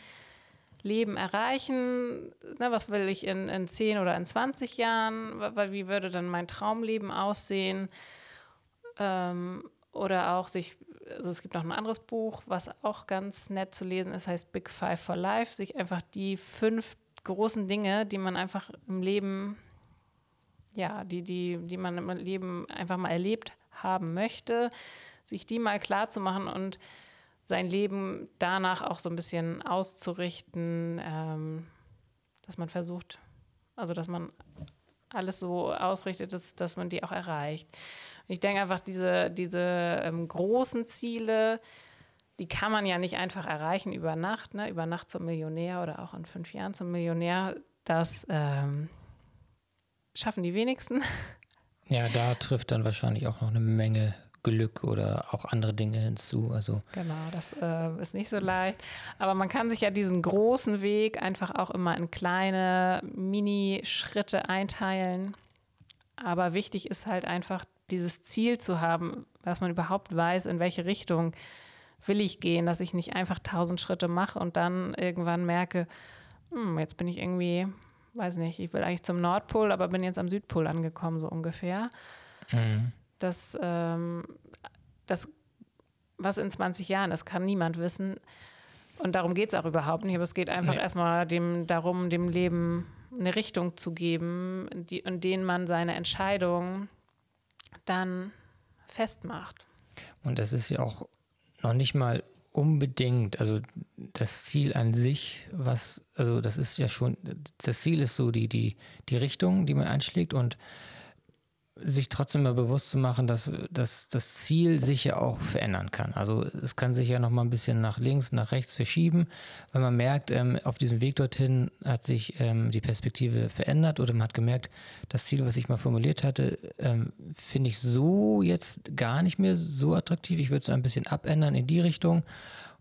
Leben erreichen? Ne, was will ich in, in 10 oder in 20 Jahren? Wie würde dann mein Traumleben aussehen? Ähm, oder auch sich, also es gibt noch ein anderes Buch, was auch ganz nett zu lesen ist, heißt Big Five for Life, sich einfach die fünf großen Dinge, die man einfach im Leben, ja, die, die, die man im Leben einfach mal erlebt haben möchte, sich die mal klar zu machen und sein Leben danach auch so ein bisschen auszurichten, ähm, dass man versucht, also dass man alles so ausrichtet, dass, dass man die auch erreicht. Und ich denke einfach, diese, diese ähm, großen Ziele, die kann man ja nicht einfach erreichen über Nacht, ne? über Nacht zum Millionär oder auch in fünf Jahren zum Millionär. Das ähm, schaffen die wenigsten. Ja, da trifft dann wahrscheinlich auch noch eine Menge Glück oder auch andere Dinge hinzu. Also genau, das äh, ist nicht so leicht. Aber man kann sich ja diesen großen Weg einfach auch immer in kleine Mini-Schritte einteilen. Aber wichtig ist halt einfach dieses Ziel zu haben, dass man überhaupt weiß, in welche Richtung will ich gehen, dass ich nicht einfach tausend Schritte mache und dann irgendwann merke, hm, jetzt bin ich irgendwie, weiß nicht, ich will eigentlich zum Nordpol, aber bin jetzt am Südpol angekommen, so ungefähr. Mhm. Das, ähm, das, was in 20 Jahren ist, kann niemand wissen. Und darum geht es auch überhaupt nicht. Aber es geht einfach nee. erstmal dem, darum, dem Leben eine Richtung zu geben, die, in denen man seine Entscheidung dann festmacht. Und das ist ja auch noch nicht mal unbedingt, also das Ziel an sich, was, also das ist ja schon, das Ziel ist so die, die, die Richtung, die man einschlägt und sich trotzdem mal bewusst zu machen, dass, dass das Ziel sich ja auch verändern kann. Also es kann sich ja noch mal ein bisschen nach links, nach rechts verschieben, weil man merkt, ähm, auf diesem Weg dorthin hat sich ähm, die Perspektive verändert oder man hat gemerkt, das Ziel, was ich mal formuliert hatte, ähm, finde ich so jetzt gar nicht mehr so attraktiv. Ich würde es ein bisschen abändern in die Richtung,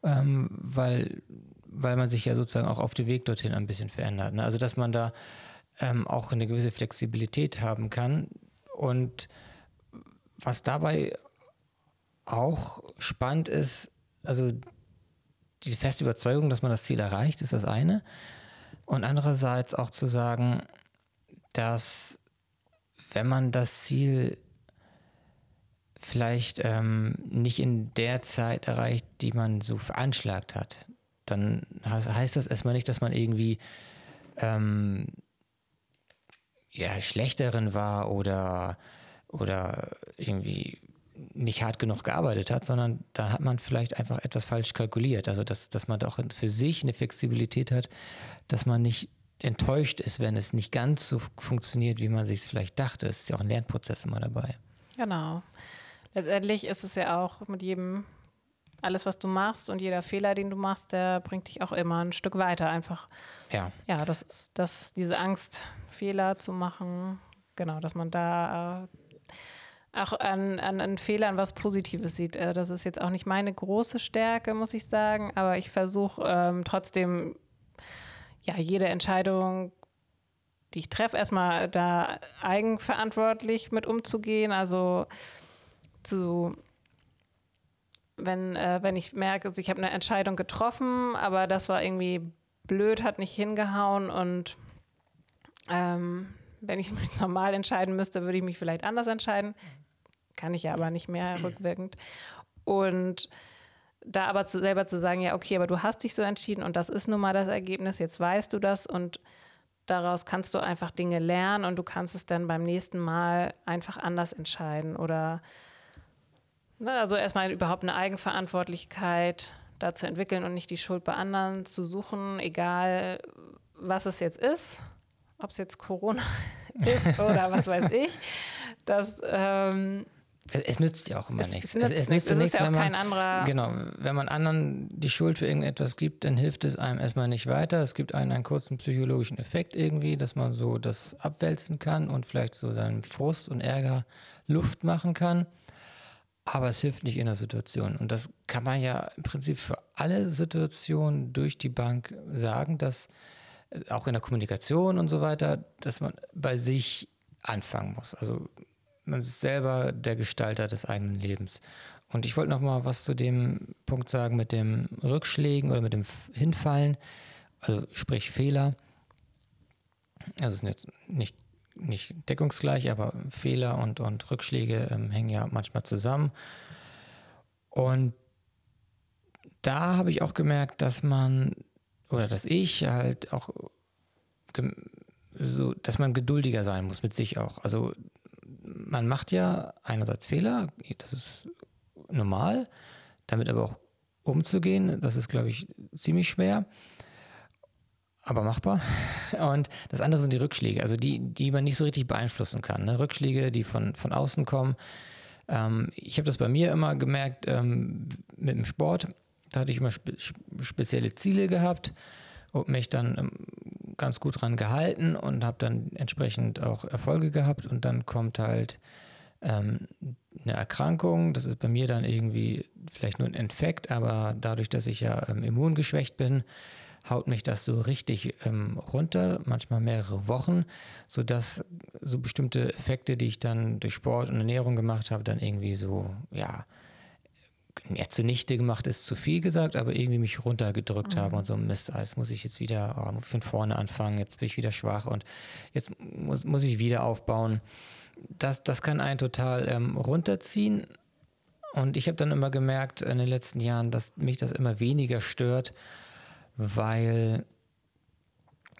ähm, weil, weil man sich ja sozusagen auch auf dem Weg dorthin ein bisschen verändert. Ne? Also dass man da ähm, auch eine gewisse Flexibilität haben kann, und was dabei auch spannend ist, also die feste Überzeugung, dass man das Ziel erreicht, ist das eine. Und andererseits auch zu sagen, dass wenn man das Ziel vielleicht ähm, nicht in der Zeit erreicht, die man so veranschlagt hat, dann heißt das erstmal nicht, dass man irgendwie ähm, ja, schlechteren war oder, oder irgendwie nicht hart genug gearbeitet hat, sondern da hat man vielleicht einfach etwas falsch kalkuliert. Also, dass, dass man doch für sich eine Flexibilität hat, dass man nicht enttäuscht ist, wenn es nicht ganz so funktioniert, wie man sich es vielleicht dachte. Es ist ja auch ein Lernprozess immer dabei. Genau. Letztendlich ist es ja auch mit jedem, alles, was du machst und jeder Fehler, den du machst, der bringt dich auch immer ein Stück weiter. Einfach, ja, ja das, das, diese Angst, Fehler zu machen. Genau, dass man da äh, auch an, an, an, Fehlern was Positives sieht. Äh, das ist jetzt auch nicht meine große Stärke, muss ich sagen, aber ich versuche ähm, trotzdem, ja, jede Entscheidung, die ich treffe, erstmal da eigenverantwortlich mit umzugehen. Also zu wenn, äh, wenn ich merke, also ich habe eine Entscheidung getroffen, aber das war irgendwie blöd, hat nicht hingehauen und ähm, wenn ich mich normal entscheiden müsste, würde ich mich vielleicht anders entscheiden. Kann ich ja aber nicht mehr rückwirkend. Und da aber zu, selber zu sagen, ja, okay, aber du hast dich so entschieden und das ist nun mal das Ergebnis, jetzt weißt du das und daraus kannst du einfach Dinge lernen und du kannst es dann beim nächsten Mal einfach anders entscheiden oder also erstmal überhaupt eine Eigenverantwortlichkeit da zu entwickeln und nicht die Schuld bei anderen zu suchen, egal was es jetzt ist ob es jetzt Corona ist oder was weiß ich, dass ähm, es, es, nützt ja auch immer es, nichts. Es, nützt es, nichts, nützt es ist ja auch wenn man, kein anderer. Genau, wenn man anderen die Schuld für irgendetwas gibt, dann hilft es einem erstmal nicht weiter. Es gibt einen einen kurzen psychologischen Effekt irgendwie, dass man so das abwälzen kann und vielleicht so seinen Frust und Ärger Luft machen kann. Aber es hilft nicht in der Situation. Und das kann man ja im Prinzip für alle Situationen durch die Bank sagen, dass äh, auch in der Kommunikation und so weiter, dass man bei sich anfangen muss. Also man ist selber der Gestalter des eigenen Lebens. Und ich wollte noch mal was zu dem Punkt sagen mit dem Rückschlägen oder mit dem Hinfallen, also sprich Fehler. Also es ist jetzt nicht, nicht deckungsgleich, aber Fehler und, und Rückschläge ähm, hängen ja manchmal zusammen. Und da habe ich auch gemerkt, dass man oder dass ich halt auch so, dass man geduldiger sein muss mit sich auch. Also man macht ja einerseits Fehler, das ist normal, damit aber auch umzugehen, das ist, glaube ich, ziemlich schwer, aber machbar. Und das andere sind die Rückschläge, also die, die man nicht so richtig beeinflussen kann. Ne? Rückschläge, die von, von außen kommen. Ähm, ich habe das bei mir immer gemerkt ähm, mit dem Sport. Da hatte ich immer spe spezielle Ziele gehabt und mich dann ähm, ganz gut dran gehalten und habe dann entsprechend auch Erfolge gehabt und dann kommt halt ähm, eine Erkrankung. Das ist bei mir dann irgendwie vielleicht nur ein Infekt, aber dadurch, dass ich ja ähm, immungeschwächt bin, haut mich das so richtig ähm, runter, manchmal mehrere Wochen, sodass so bestimmte Effekte, die ich dann durch Sport und Ernährung gemacht habe, dann irgendwie so, ja, ja, zunichte gemacht ist zu viel gesagt, aber irgendwie mich runtergedrückt mhm. habe und so, Mist, jetzt muss ich jetzt wieder oh, von vorne anfangen, jetzt bin ich wieder schwach und jetzt muss, muss ich wieder aufbauen. Das, das kann einen total ähm, runterziehen. Und ich habe dann immer gemerkt in den letzten Jahren, dass mich das immer weniger stört, weil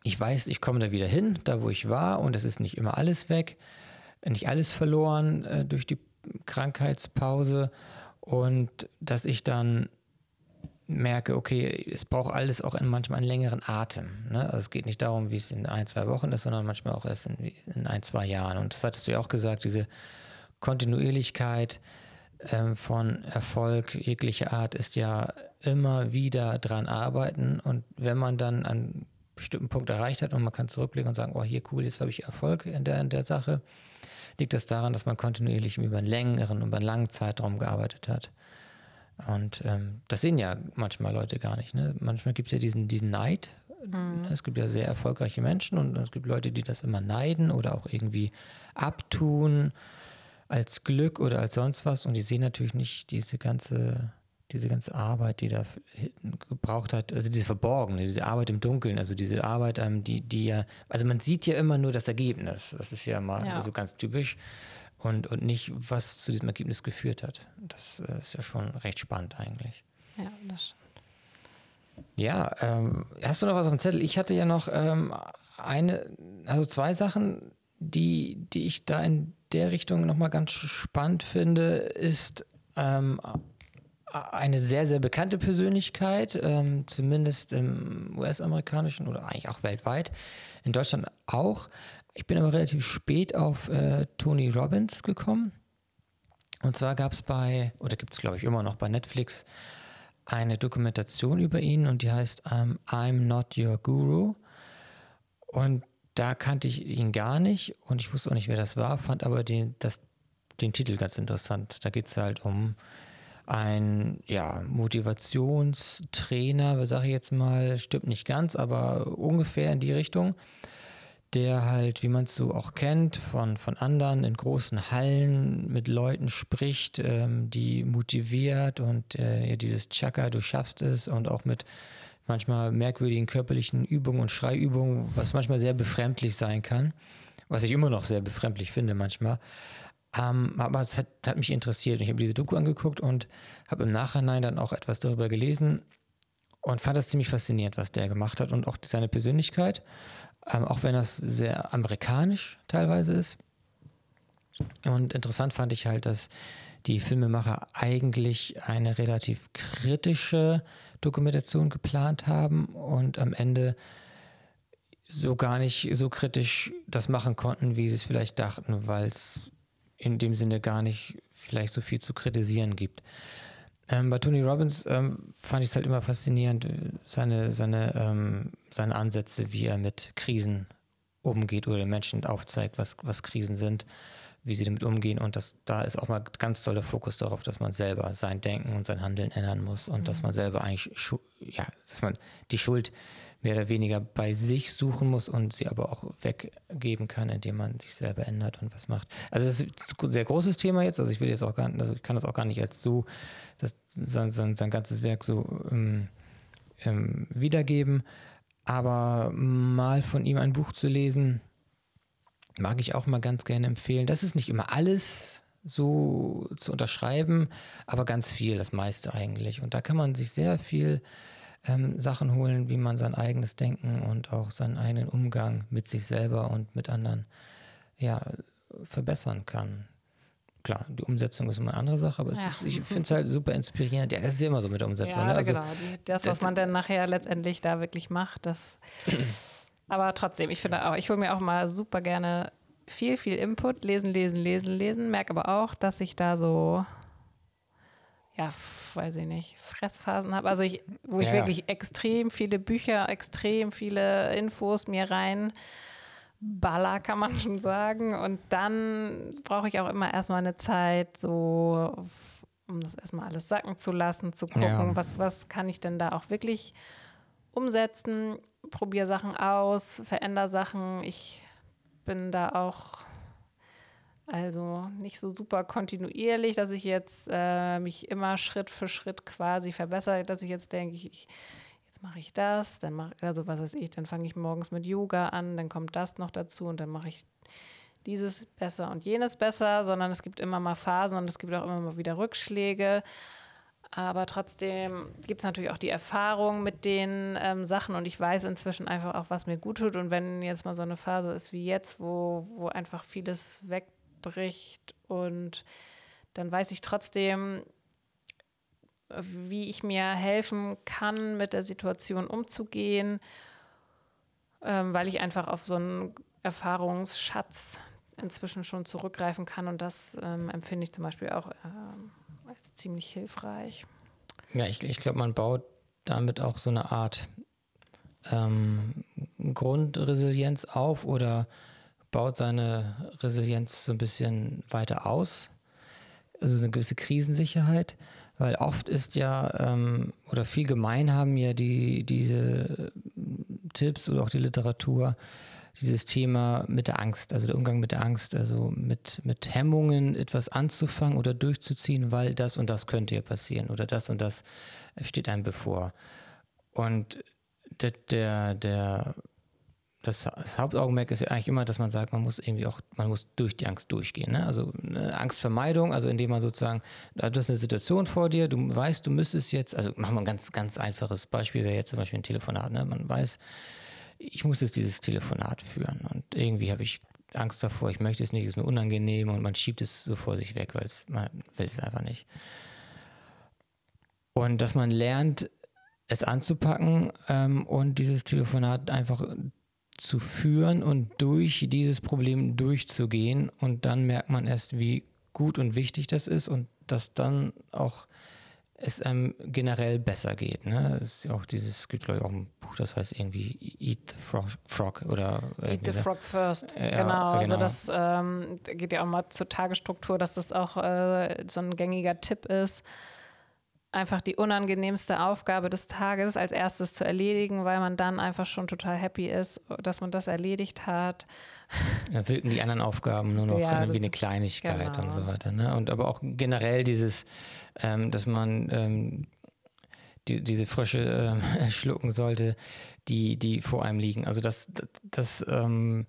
ich weiß, ich komme da wieder hin, da wo ich war, und es ist nicht immer alles weg, nicht alles verloren äh, durch die Krankheitspause und dass ich dann merke, okay, es braucht alles auch manchmal einen längeren Atem. Ne? Also es geht nicht darum, wie es in ein, zwei Wochen ist, sondern manchmal auch erst in, in ein, zwei Jahren. Und das hattest du ja auch gesagt, diese Kontinuierlichkeit ähm, von Erfolg jeglicher Art ist ja immer wieder dran arbeiten. Und wenn man dann einen bestimmten Punkt erreicht hat und man kann zurückblicken und sagen, oh, hier cool, jetzt habe ich Erfolg in der, in der Sache, liegt das daran, dass man kontinuierlich über einen längeren, über einen langen Zeitraum gearbeitet hat. Und ähm, das sehen ja manchmal Leute gar nicht. Ne? Manchmal gibt es ja diesen, diesen Neid. Mhm. Es gibt ja sehr erfolgreiche Menschen und es gibt Leute, die das immer neiden oder auch irgendwie abtun als Glück oder als sonst was. Und die sehen natürlich nicht diese ganze diese ganze Arbeit, die da gebraucht hat, also diese verborgene, diese Arbeit im Dunkeln, also diese Arbeit, ähm, die, die ja, also man sieht ja immer nur das Ergebnis. Das ist ja mal ja. so ganz typisch. Und, und nicht, was zu diesem Ergebnis geführt hat. Das äh, ist ja schon recht spannend eigentlich. Ja, das stimmt. Ja, ähm, hast du noch was auf dem Zettel? Ich hatte ja noch ähm, eine, also zwei Sachen, die, die ich da in der Richtung nochmal ganz spannend finde, ist ähm, eine sehr, sehr bekannte Persönlichkeit, ähm, zumindest im US-amerikanischen oder eigentlich auch weltweit, in Deutschland auch. Ich bin aber relativ spät auf äh, Tony Robbins gekommen. Und zwar gab es bei, oder gibt es glaube ich immer noch bei Netflix, eine Dokumentation über ihn und die heißt um, ähm, I'm Not Your Guru. Und da kannte ich ihn gar nicht und ich wusste auch nicht, wer das war, fand aber den, das, den Titel ganz interessant. Da geht es halt um ein ja, Motivationstrainer, sage ich jetzt mal, stimmt nicht ganz, aber ungefähr in die Richtung, der halt, wie man es so auch kennt, von, von anderen in großen Hallen mit Leuten spricht, ähm, die motiviert und äh, dieses Chaka, du schaffst es und auch mit manchmal merkwürdigen körperlichen Übungen und Schreiübungen, was manchmal sehr befremdlich sein kann, was ich immer noch sehr befremdlich finde manchmal. Ähm, aber es hat, hat, mich interessiert. Ich habe diese Doku angeguckt und habe im Nachhinein dann auch etwas darüber gelesen und fand das ziemlich faszinierend, was der gemacht hat und auch seine Persönlichkeit, ähm, auch wenn das sehr amerikanisch teilweise ist. Und interessant fand ich halt, dass die Filmemacher eigentlich eine relativ kritische Dokumentation geplant haben und am Ende so gar nicht so kritisch das machen konnten, wie sie es vielleicht dachten, weil es in dem Sinne gar nicht vielleicht so viel zu kritisieren gibt. Ähm, bei Tony Robbins ähm, fand ich es halt immer faszinierend, äh, seine, seine, ähm, seine Ansätze, wie er mit Krisen umgeht oder den Menschen aufzeigt, was, was Krisen sind, wie sie damit umgehen. Und das, da ist auch mal ganz toller Fokus darauf, dass man selber sein Denken und sein Handeln ändern muss und mhm. dass man selber eigentlich, ja, dass man die Schuld mehr oder weniger bei sich suchen muss und sie aber auch weggeben kann, indem man sich selber ändert und was macht. Also das ist ein sehr großes Thema jetzt. Also ich will jetzt auch gar nicht, also ich kann das auch gar nicht als so, das, sein, sein, sein ganzes Werk so ähm, ähm, wiedergeben. Aber mal von ihm ein Buch zu lesen, mag ich auch mal ganz gerne empfehlen. Das ist nicht immer alles so zu unterschreiben, aber ganz viel, das meiste eigentlich. Und da kann man sich sehr viel ähm, Sachen holen, wie man sein eigenes Denken und auch seinen eigenen Umgang mit sich selber und mit anderen ja, verbessern kann. Klar, die Umsetzung ist immer eine andere Sache, aber ja. ist, ich finde es halt super inspirierend. Ja, das ist ja immer so mit der Umsetzung. Ja, ne? also, genau. Das, was man dann nachher letztendlich da wirklich macht, das. aber trotzdem, ich finde auch, ich hole mir auch mal super gerne viel, viel Input, lesen, lesen, lesen, lesen, merke aber auch, dass ich da so ja, weiß ich nicht, Fressphasen habe. Also ich, wo ich ja. wirklich extrem viele Bücher, extrem viele Infos mir rein baller, kann man schon sagen. Und dann brauche ich auch immer erstmal eine Zeit, so um das erstmal alles sacken zu lassen, zu gucken, ja. was, was kann ich denn da auch wirklich umsetzen, probiere Sachen aus, verändere Sachen. Ich bin da auch also nicht so super kontinuierlich, dass ich jetzt äh, mich immer Schritt für Schritt quasi verbessere, dass ich jetzt denke, ich, jetzt mache ich das, dann mache also was weiß ich, dann fange ich morgens mit Yoga an, dann kommt das noch dazu und dann mache ich dieses besser und jenes besser, sondern es gibt immer mal Phasen und es gibt auch immer mal wieder Rückschläge. Aber trotzdem gibt es natürlich auch die Erfahrung mit den ähm, Sachen und ich weiß inzwischen einfach auch, was mir gut tut. Und wenn jetzt mal so eine Phase ist wie jetzt, wo, wo einfach vieles weg bricht und dann weiß ich trotzdem, wie ich mir helfen kann, mit der Situation umzugehen, ähm, weil ich einfach auf so einen Erfahrungsschatz inzwischen schon zurückgreifen kann und das ähm, empfinde ich zum Beispiel auch äh, als ziemlich hilfreich. Ja, ich, ich glaube, man baut damit auch so eine Art ähm, Grundresilienz auf oder baut seine Resilienz so ein bisschen weiter aus, also eine gewisse Krisensicherheit, weil oft ist ja, ähm, oder viel gemein haben ja die, diese Tipps oder auch die Literatur, dieses Thema mit der Angst, also der Umgang mit der Angst, also mit, mit Hemmungen etwas anzufangen oder durchzuziehen, weil das und das könnte ja passieren oder das und das steht einem bevor. Und der, der, der das, das, Hauptaugenmerk ist ja eigentlich immer, dass man sagt, man muss irgendwie auch, man muss durch die Angst durchgehen. Ne? Also Angstvermeidung, also indem man sozusagen, du hast eine Situation vor dir, du weißt, du müsstest jetzt, also machen wir ein ganz, ganz einfaches Beispiel, wäre jetzt zum Beispiel ein Telefonat. Ne? Man weiß, ich muss jetzt dieses Telefonat führen und irgendwie habe ich Angst davor, ich möchte es nicht, es ist mir unangenehm und man schiebt es so vor sich weg, weil man will es einfach nicht. Und dass man lernt, es anzupacken ähm, und dieses Telefonat einfach zu führen und durch dieses Problem durchzugehen. Und dann merkt man erst, wie gut und wichtig das ist und dass dann auch es einem generell besser geht. Ne? Es ist auch dieses, es gibt glaube ich auch ein Buch, das heißt irgendwie Eat the Frog, Frog oder Eat the Frog First. Äh, genau. genau. Also das ähm, geht ja auch mal zur Tagesstruktur, dass das auch äh, so ein gängiger Tipp ist einfach die unangenehmste Aufgabe des Tages als erstes zu erledigen, weil man dann einfach schon total happy ist, dass man das erledigt hat. Da wirken die anderen Aufgaben nur noch ja, irgendwie eine Kleinigkeit genau. und so weiter. Ne? Und aber auch generell dieses, ähm, dass man ähm, die, diese Frösche äh, schlucken sollte, die, die vor einem liegen. Also das, das, das ähm,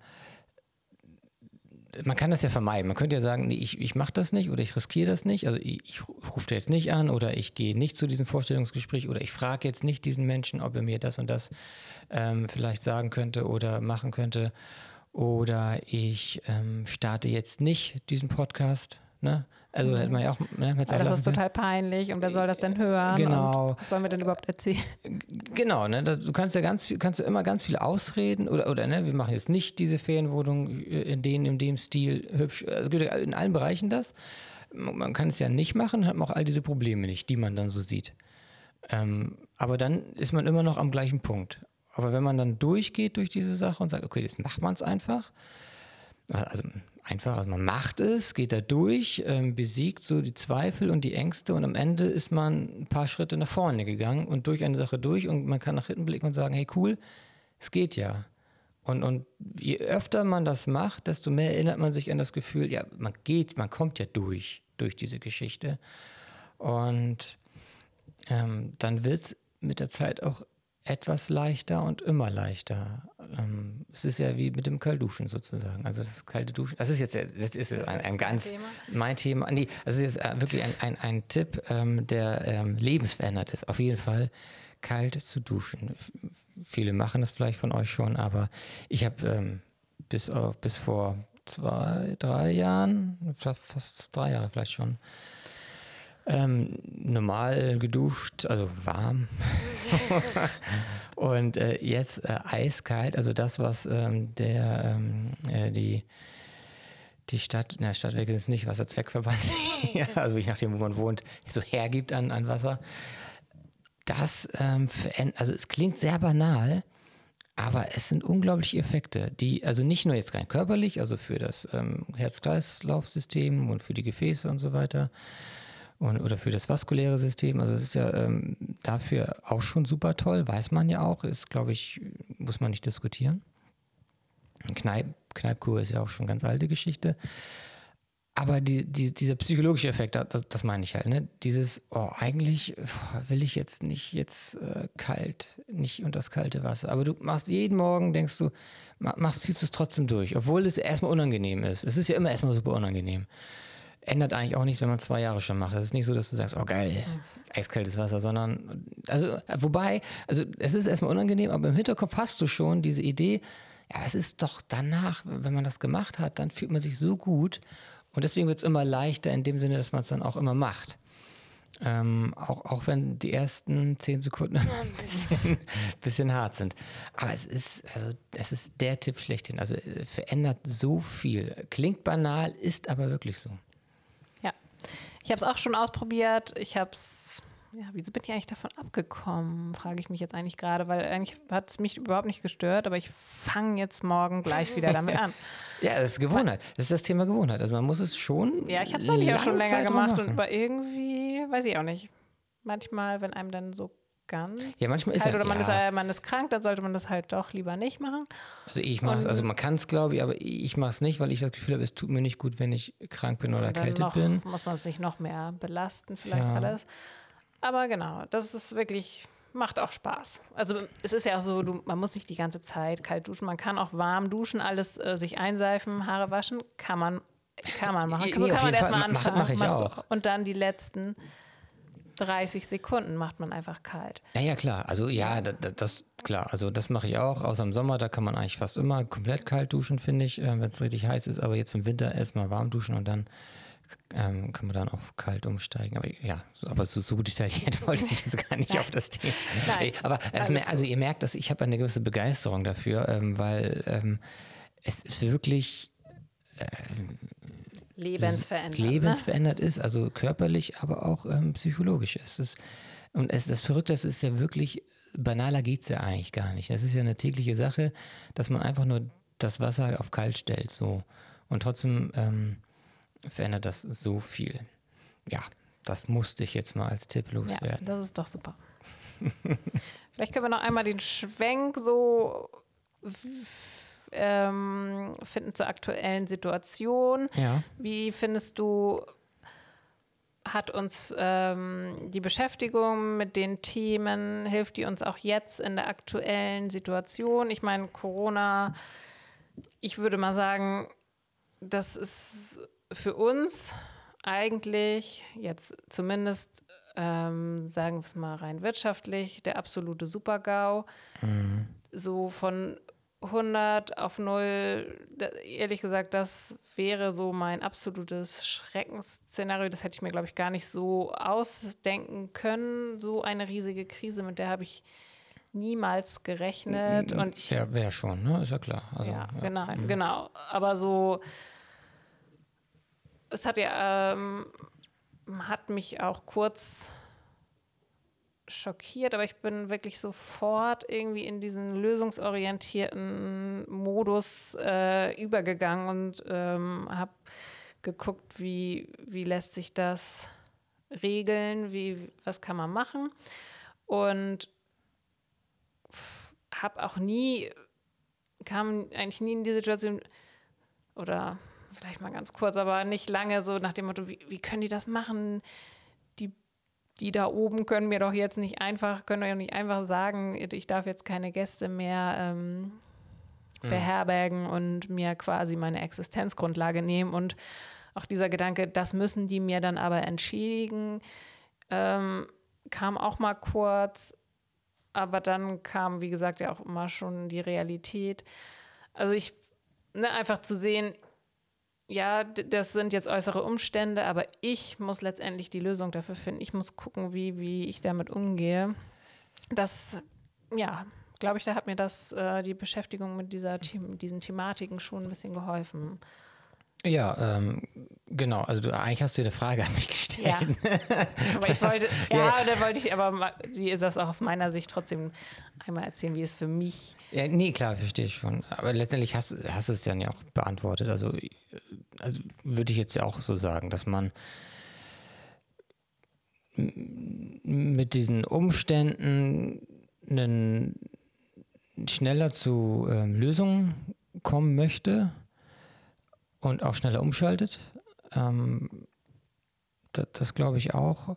man kann das ja vermeiden. Man könnte ja sagen, nee, ich, ich mache das nicht oder ich riskiere das nicht. Also ich, ich rufe da jetzt nicht an oder ich gehe nicht zu diesem Vorstellungsgespräch oder ich frage jetzt nicht diesen Menschen, ob er mir das und das ähm, vielleicht sagen könnte oder machen könnte. Oder ich ähm, starte jetzt nicht diesen Podcast. Ne? Also hätte man ja auch, ne, Weil das ist total peinlich und wer soll das denn hören? Genau. Was sollen wir denn überhaupt erzählen? Genau, ne? Du kannst ja ganz viel, kannst ja immer ganz viel ausreden oder, oder ne, wir machen jetzt nicht diese Ferienwohnung in den, in dem Stil hübsch. Also es gibt ja in allen Bereichen das. Man kann es ja nicht machen, hat man auch all diese Probleme nicht, die man dann so sieht. Ähm, aber dann ist man immer noch am gleichen Punkt. Aber wenn man dann durchgeht durch diese Sache und sagt, okay, jetzt macht man es einfach, also einfach, also man macht es, geht da durch, ähm, besiegt so die Zweifel und die Ängste und am Ende ist man ein paar Schritte nach vorne gegangen und durch eine Sache durch und man kann nach hinten blicken und sagen, hey cool, es geht ja. Und, und je öfter man das macht, desto mehr erinnert man sich an das Gefühl, ja, man geht, man kommt ja durch, durch diese Geschichte. Und ähm, dann wird es mit der Zeit auch etwas leichter und immer leichter. Ähm, es ist ja wie mit dem Kaltduschen sozusagen. Also das kalte Duschen. Das ist jetzt das ist ein, ein ganz Thema? mein Thema. Nee, das ist jetzt äh, wirklich ein, ein, ein Tipp, ähm, der ähm, lebensverändert ist. Auf jeden Fall kalt zu duschen. Viele machen das vielleicht von euch schon, aber ich habe ähm, bis, bis vor zwei, drei Jahren, fast, fast drei Jahre vielleicht schon, ähm, normal geduscht, also warm. und äh, jetzt äh, eiskalt, also das, was ähm, der, ähm, äh, die, die Stadt, na, Stadtwerke ist nicht Wasserzweckverband, ja, also je nachdem, wo man wohnt, so hergibt an, an Wasser. Das, ähm, also es klingt sehr banal, aber es sind unglaubliche Effekte, die, also nicht nur jetzt rein körperlich, also für das ähm, Herz-Kreislauf-System und für die Gefäße und so weiter, und, oder für das vaskuläre System. Also es ist ja ähm, dafür auch schon super toll, weiß man ja auch, ist, glaube ich, muss man nicht diskutieren. Kneip, Kneipkur ist ja auch schon ganz alte Geschichte. Aber die, die, dieser psychologische Effekt, das, das, meine ich halt, ne? Dieses, oh, eigentlich will ich jetzt nicht jetzt äh, kalt, nicht unter das kalte Wasser. Aber du machst jeden Morgen, denkst du, machst, ziehst es trotzdem durch, obwohl es erstmal unangenehm ist. Es ist ja immer erstmal super unangenehm ändert eigentlich auch nichts, wenn man zwei Jahre schon macht. Es ist nicht so, dass du sagst, oh geil, eiskaltes Wasser, sondern, also, wobei, also es ist erstmal unangenehm, aber im Hinterkopf hast du schon diese Idee, ja, es ist doch danach, wenn man das gemacht hat, dann fühlt man sich so gut und deswegen wird es immer leichter in dem Sinne, dass man es dann auch immer macht. Ähm, auch, auch wenn die ersten zehn Sekunden immer ein bisschen, bisschen hart sind. Aber es ist, also, es ist der Tipp schlechthin. Also äh, verändert so viel. Klingt banal, ist aber wirklich so. Ich habe es auch schon ausprobiert. Ich habe es. Ja, wieso bin ich eigentlich davon abgekommen, frage ich mich jetzt eigentlich gerade, weil eigentlich hat es mich überhaupt nicht gestört, aber ich fange jetzt morgen gleich wieder damit an. ja, das ist Gewohnheit. Das ist das Thema Gewohnheit. Also man muss es schon. Ja, ich habe es eigentlich auch schon länger Zeit gemacht und bei irgendwie, weiß ich auch nicht. Manchmal, wenn einem dann so ganz ja, manchmal ist kalt ja, oder man, ja. ist, man ist krank, dann sollte man das halt doch lieber nicht machen. Also ich mache also man kann es glaube ich, aber ich mache es nicht, weil ich das Gefühl habe, es tut mir nicht gut, wenn ich krank bin oder erkältet bin. Muss man sich noch mehr belasten, vielleicht ja. alles. Aber genau, das ist wirklich macht auch Spaß. Also es ist ja auch so, du, man muss nicht die ganze Zeit kalt duschen, man kann auch warm duschen, alles äh, sich einseifen, Haare waschen, kann man kann man machen. So kann man erstmal anfangen. Mach, mach ich auch. Und dann die letzten 30 Sekunden macht man einfach kalt. Ja, ja, klar. Also ja, das, das klar. Also das mache ich auch. Außer im Sommer, da kann man eigentlich fast immer komplett kalt duschen, finde ich, äh, wenn es richtig heiß ist. Aber jetzt im Winter erstmal warm duschen und dann ähm, kann man dann auf kalt umsteigen. Aber ja, so, aber so, so detailliert wollte ich jetzt gar nicht auf das Thema. Nein. Aber also, also ihr merkt, dass ich habe eine gewisse Begeisterung dafür, ähm, weil ähm, es ist wirklich ähm, lebensverändert, lebensverändert ne? ist, also körperlich, aber auch ähm, psychologisch. Es ist, und es, das Verrückte ist, ist ja wirklich, banaler geht es ja eigentlich gar nicht. Das ist ja eine tägliche Sache, dass man einfach nur das Wasser auf kalt stellt. So. Und trotzdem ähm, verändert das so viel. Ja, das musste ich jetzt mal als Tipp loswerden. Ja, das ist doch super. Vielleicht können wir noch einmal den Schwenk so ähm, finden zur aktuellen Situation. Ja. Wie findest du, hat uns ähm, die Beschäftigung mit den Themen, hilft die uns auch jetzt in der aktuellen Situation? Ich meine, Corona, ich würde mal sagen, das ist für uns eigentlich jetzt zumindest, ähm, sagen wir es mal rein wirtschaftlich, der absolute Supergau. Mhm. So von 100 auf 0, da, ehrlich gesagt, das wäre so mein absolutes Schreckensszenario. Das hätte ich mir, glaube ich, gar nicht so ausdenken können. So eine riesige Krise, mit der habe ich niemals gerechnet. Und ich, ja, wäre schon, ne? Ist ja klar. Also, ja, ja. genau, Mhm. genau. Aber so, es hat ja, ähm, hat mich auch kurz schockiert, aber ich bin wirklich sofort irgendwie in diesen lösungsorientierten Modus äh, übergegangen und ähm, habe geguckt, wie, wie lässt sich das regeln, wie, was kann man machen. Und habe auch nie, kam eigentlich nie in die Situation, oder vielleicht mal ganz kurz, aber nicht lange so nach dem Motto, wie, wie können die das machen? Die, da oben können mir doch jetzt nicht einfach, können doch nicht einfach sagen, ich darf jetzt keine Gäste mehr ähm, beherbergen und mir quasi meine Existenzgrundlage nehmen. Und auch dieser Gedanke, das müssen die mir dann aber entschädigen, ähm, kam auch mal kurz, aber dann kam, wie gesagt, ja auch immer schon die Realität. Also ich, ne, einfach zu sehen, ja, das sind jetzt äußere Umstände, aber ich muss letztendlich die Lösung dafür finden. Ich muss gucken, wie, wie ich damit umgehe. Das, ja, glaube ich, da hat mir das, äh, die Beschäftigung mit dieser, diesen Thematiken schon ein bisschen geholfen. Ja, ähm, genau. Also du, eigentlich hast du dir eine Frage an mich gestellt. Ja. aber ich wollte, ja, da wollte ich aber mal, die ist das auch aus meiner Sicht trotzdem einmal erzählen, wie es für mich Ja, nee, klar, verstehe ich schon. Aber letztendlich hast, hast du es dann ja auch beantwortet. Also, also würde ich jetzt ja auch so sagen, dass man mit diesen Umständen schneller zu ähm, Lösungen kommen möchte und auch schneller umschaltet. Ähm, das, das glaube ich auch.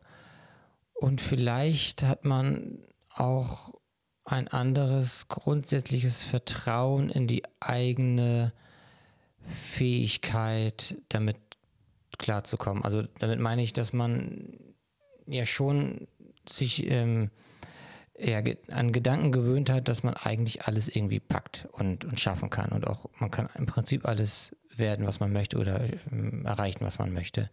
Und vielleicht hat man auch ein anderes grundsätzliches Vertrauen in die eigene Fähigkeit, damit klarzukommen. Also damit meine ich, dass man ja schon sich ähm, ja, an Gedanken gewöhnt hat, dass man eigentlich alles irgendwie packt und, und schaffen kann. Und auch man kann im Prinzip alles werden, was man möchte oder ähm, erreichen, was man möchte.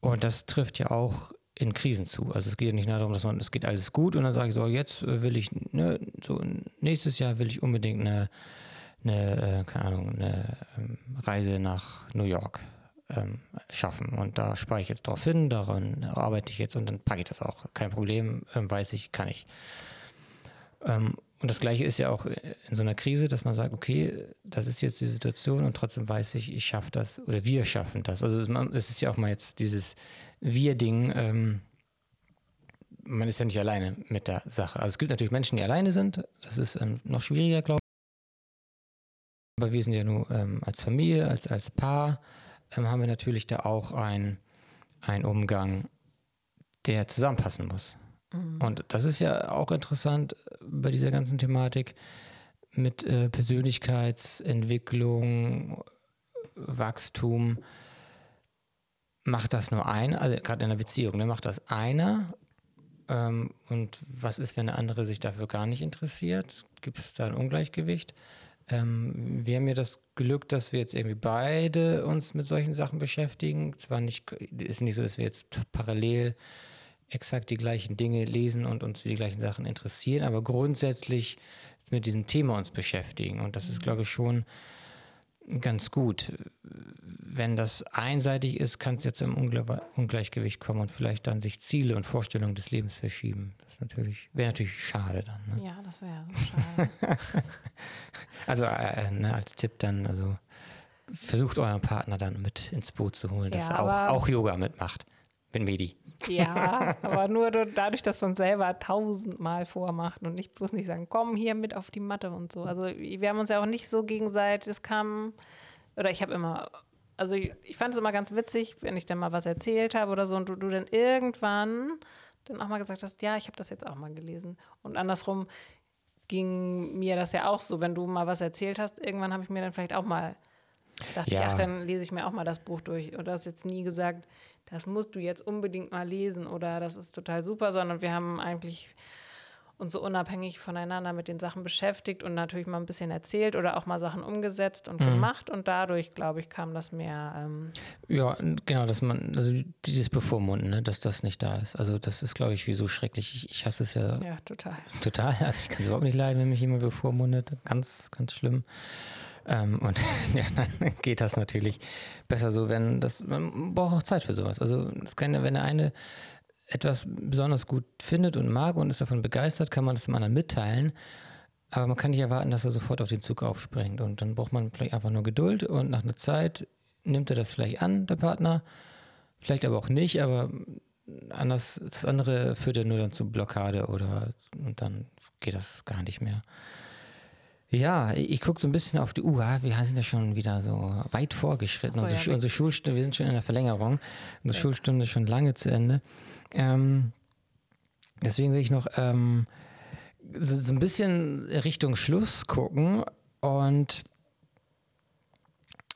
Und das trifft ja auch in Krisen zu. Also es geht ja nicht nur darum, dass man, es geht alles gut und dann sage ich so, jetzt will ich, ne, so nächstes Jahr will ich unbedingt eine, eine äh, keine Ahnung, eine ähm, Reise nach New York ähm, schaffen. Und da spare ich jetzt drauf hin, daran arbeite ich jetzt und dann packe ich das auch. Kein Problem, ähm, weiß ich, kann ich. Und das Gleiche ist ja auch in so einer Krise, dass man sagt, okay, das ist jetzt die Situation und trotzdem weiß ich, ich schaffe das oder wir schaffen das. Also es ist ja auch mal jetzt dieses Wir-Ding, man ist ja nicht alleine mit der Sache. Also es gibt natürlich Menschen, die alleine sind, das ist noch schwieriger, glaube ich. Aber wir sind ja nur ähm, als Familie, als, als Paar, ähm, haben wir natürlich da auch ein- einen Umgang, der zusammenpassen muss. Und das ist ja auch interessant bei dieser ganzen Thematik mit äh, Persönlichkeitsentwicklung, Wachstum. Macht das nur einer, also gerade in einer Beziehung, ne, macht das einer? Ähm, und was ist, wenn der andere sich dafür gar nicht interessiert? Gibt es da ein Ungleichgewicht? Ähm, wir haben ja das Glück, dass wir jetzt irgendwie beide uns mit solchen Sachen beschäftigen. Zwar nicht, ist nicht so, dass wir jetzt parallel exakt die gleichen Dinge lesen und uns für die gleichen Sachen interessieren, aber grundsätzlich mit diesem Thema uns beschäftigen. Und das ist, glaube ich, schon ganz gut. Wenn das einseitig ist, kann es jetzt im Ungle Ungleichgewicht kommen und vielleicht dann sich Ziele und Vorstellungen des Lebens verschieben. Das natürlich, wäre natürlich schade dann. Ne? Ja, das wäre schade. Also äh, ne, als Tipp dann, also versucht euren Partner dann mit ins Boot zu holen, dass Ja, er auch, auch Yoga mitmacht. Mit Medi. ja, aber nur dadurch, dass man selber tausendmal vormacht und nicht bloß nicht sagen, komm hier mit auf die Matte und so. Also wir haben uns ja auch nicht so gegenseitig, es kam, oder ich habe immer, also ich, ich fand es immer ganz witzig, wenn ich dann mal was erzählt habe oder so und du, du dann irgendwann dann auch mal gesagt hast, ja, ich habe das jetzt auch mal gelesen. Und andersrum ging mir das ja auch so, wenn du mal was erzählt hast, irgendwann habe ich mir dann vielleicht auch mal dachte Ja. ich, ach, dann lese ich mir auch mal das Buch durch. Und du hast jetzt nie gesagt, das musst du jetzt unbedingt mal lesen oder das ist total super, sondern wir haben eigentlich und so unabhängig voneinander mit den Sachen beschäftigt und natürlich mal ein bisschen erzählt oder auch mal Sachen umgesetzt und mhm. gemacht. Und dadurch, glaube ich, kam das mehr. Ähm ja, genau, dass man, also dieses Bevormunden, ne, dass das nicht da ist. Also das ist, glaube ich, wie so schrecklich. Ich, ich hasse es ja. Ja, total. Total. Also ich kann es überhaupt nicht leiden, wenn mich jemand bevormundet. Ganz, ganz schlimm. Ähm, und ja, dann geht das natürlich besser so, wenn das, man braucht auch Zeit für sowas. Also das kann ja, wenn der eine etwas besonders gut findet und mag und ist davon begeistert, kann man das dem anderen mitteilen. Aber man kann nicht erwarten, dass er sofort auf den Zug aufspringt. Und dann braucht man vielleicht einfach nur Geduld und nach einer Zeit nimmt er das vielleicht an, der Partner. Vielleicht aber auch nicht, aber anders, das andere führt ja nur dann zu Blockade oder und dann geht das gar nicht mehr. Ja, ich gucke so ein bisschen auf die Uhr. Wir sind ja schon wieder so weit vorgeschritten. So, unsere, ja, unsere Schulstunde, wir sind schon in der Verlängerung. Unsere ja. Schulstunde ist schon lange zu Ende. Ähm, deswegen will ich noch ähm, so, so, ein bisschen Richtung Schluss gucken und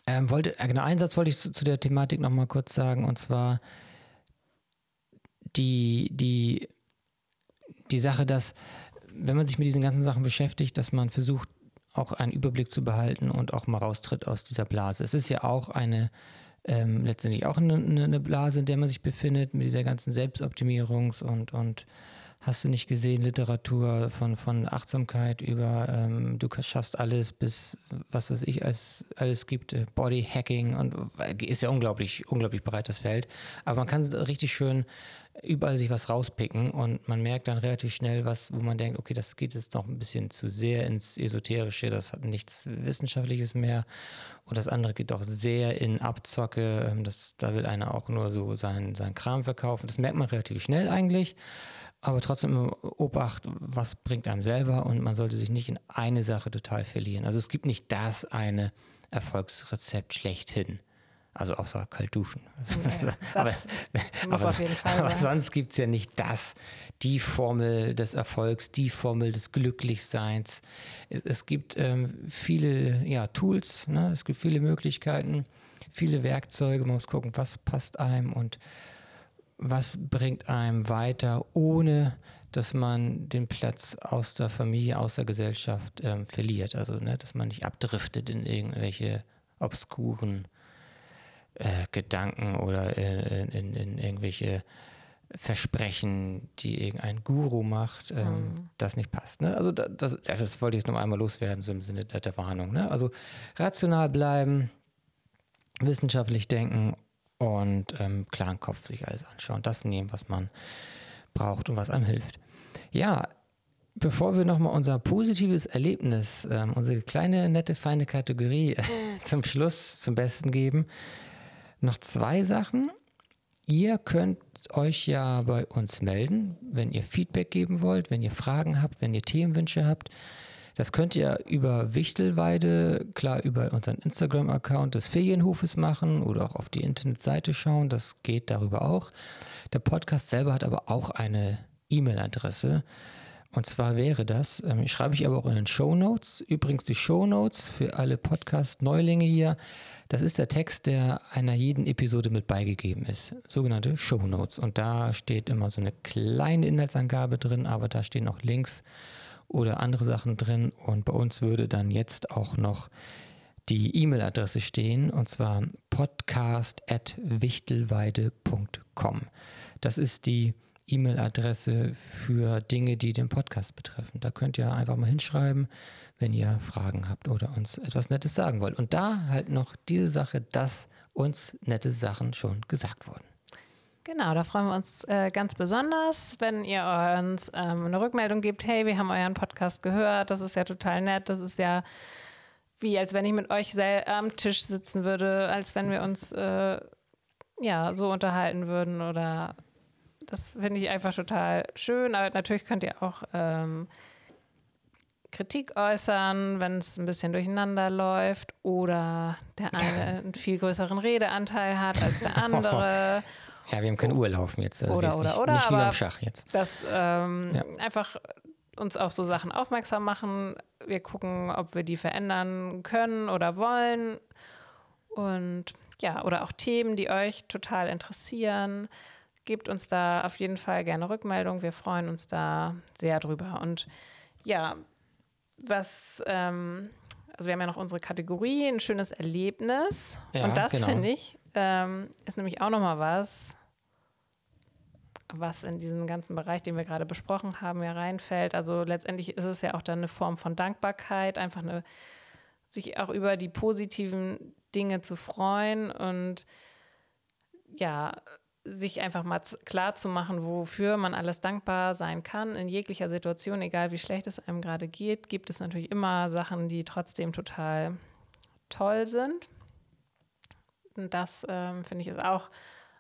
ähm, wollte, äh, genau, einen Satz wollte ich zu, zu der Thematik nochmal kurz sagen und zwar die, die, die Sache, dass wenn man sich mit diesen ganzen Sachen beschäftigt, dass man versucht, auch einen Überblick zu behalten und auch mal raustritt aus dieser Blase. Es ist ja auch eine ähm, letztendlich auch eine, eine, Blase, in der man sich befindet, mit dieser ganzen Selbstoptimierungs- und, und hast du nicht gesehen, Literatur von, von Achtsamkeit über ähm, du schaffst alles bis was es ich als alles gibt, äh, Body Hacking und äh, ist ja unglaublich, unglaublich breit das Feld. Aber man kann richtig schön überall sich was rauspicken und man merkt dann relativ schnell was, wo man denkt, okay, das geht jetzt noch ein bisschen zu sehr ins Esoterische, das hat nichts Wissenschaftliches mehr und das andere geht doch sehr in Abzocke, ähm, das, da will einer auch nur so sein, sein Kram verkaufen. Das merkt man relativ schnell eigentlich, aber trotzdem Obacht, was bringt einem selber und man sollte sich nicht in eine Sache total verlieren. Also es gibt nicht das eine Erfolgsrezept schlechthin. Also außer kalt duschen. Ja, aber, aber, Fall, aber sonst gibt es ja nicht das, die Formel des Erfolgs, die Formel des Glücklichseins. Es, es gibt ähm, viele ja, Tools, ne? es gibt viele Möglichkeiten, viele Werkzeuge. Man muss gucken, was passt einem und was bringt einem weiter, ohne dass man den Platz aus der Familie, aus der Gesellschaft ähm, verliert. Also, ne, dass man nicht abdriftet in irgendwelche obskuren äh, Gedanken oder in, in, in, irgendwelche Versprechen, die irgendein Guru macht, ähm, mhm. das nicht passt. Ne? Also das, das ist, wollte ich jetzt noch einmal loswerden, so im Sinne der, der Warnung. Ne? Also rational bleiben, wissenschaftlich denken und ähm, klaren Kopf sich alles anschauen. Das nehmen, was man braucht und was einem hilft. Ja, bevor wir nochmal unser positives Erlebnis, ähm, unsere kleine, nette, feine Kategorie äh, zum Schluss zum Besten geben, noch zwei Sachen. Ihr könnt euch ja bei uns melden, wenn ihr Feedback geben wollt, wenn ihr Fragen habt, wenn ihr Themenwünsche habt. Das könnt ihr über Wichtelweide, klar über unseren Instagram-Account des Ferienhofes machen oder auch auf die Internetseite schauen. Das geht darüber auch. Der Podcast selber hat aber auch eine E-Mail-Adresse. Und zwar wäre das, ähm, schreibe ich aber auch in den Show Notes. Übrigens die Show Notes für alle Podcast-Neulinge hier. Das ist der Text, der einer jeden Episode mit beigegeben ist. Sogenannte Show Notes. Und da steht immer so eine kleine Inhaltsangabe drin, aber da stehen auch Links oder andere Sachen drin. Und bei uns würde dann jetzt auch noch die E-Mail-Adresse stehen, und zwar podcast.wichtelweide.com. Das ist die E-Mail-Adresse für Dinge, die den Podcast betreffen. Da könnt ihr einfach mal hinschreiben, wenn ihr Fragen habt oder uns etwas Nettes sagen wollt. Und da halt noch diese Sache, dass uns nette Sachen schon gesagt wurden. Genau, da freuen wir uns äh, ganz besonders, wenn ihr uns ähm, eine Rückmeldung gebt, hey, wir haben euren Podcast gehört, das ist ja total nett, das ist ja wie, als wenn ich mit euch am Tisch sitzen würde, als wenn wir uns äh, ja so unterhalten würden oder das finde ich einfach total schön. Aber natürlich könnt ihr auch ähm, Kritik äußern, wenn es ein bisschen durcheinander läuft oder der eine einen viel größeren Redeanteil hat als der andere. Ja, wir haben keine Uhr laufen jetzt. Also oder, oder, nicht, oder. Nicht wie beim Schach jetzt. Das ähm, ja. einfach uns auf so Sachen aufmerksam machen. Wir gucken, ob wir die verändern können oder wollen. Und ja, oder auch Themen, die euch total interessieren gebt uns da auf jeden Fall gerne Rückmeldung. Wir freuen uns da sehr drüber. Und ja, was, ähm, also wir haben ja noch unsere Kategorie, ein schönes Erlebnis. Ja, Und das genau. finde ich, ähm, ist nämlich auch nochmal was, was in diesen ganzen Bereich, den wir gerade besprochen haben, ja reinfällt. Also letztendlich ist es ja auch dann eine Form von Dankbarkeit, einfach eine, sich auch über die positiven Dinge zu freuen und ja, sich einfach mal klar zu machen, wofür man alles dankbar sein kann. In jeglicher Situation, egal wie schlecht es einem gerade geht, gibt es natürlich immer Sachen, die trotzdem total toll sind. Und das ähm, finde ich ist auch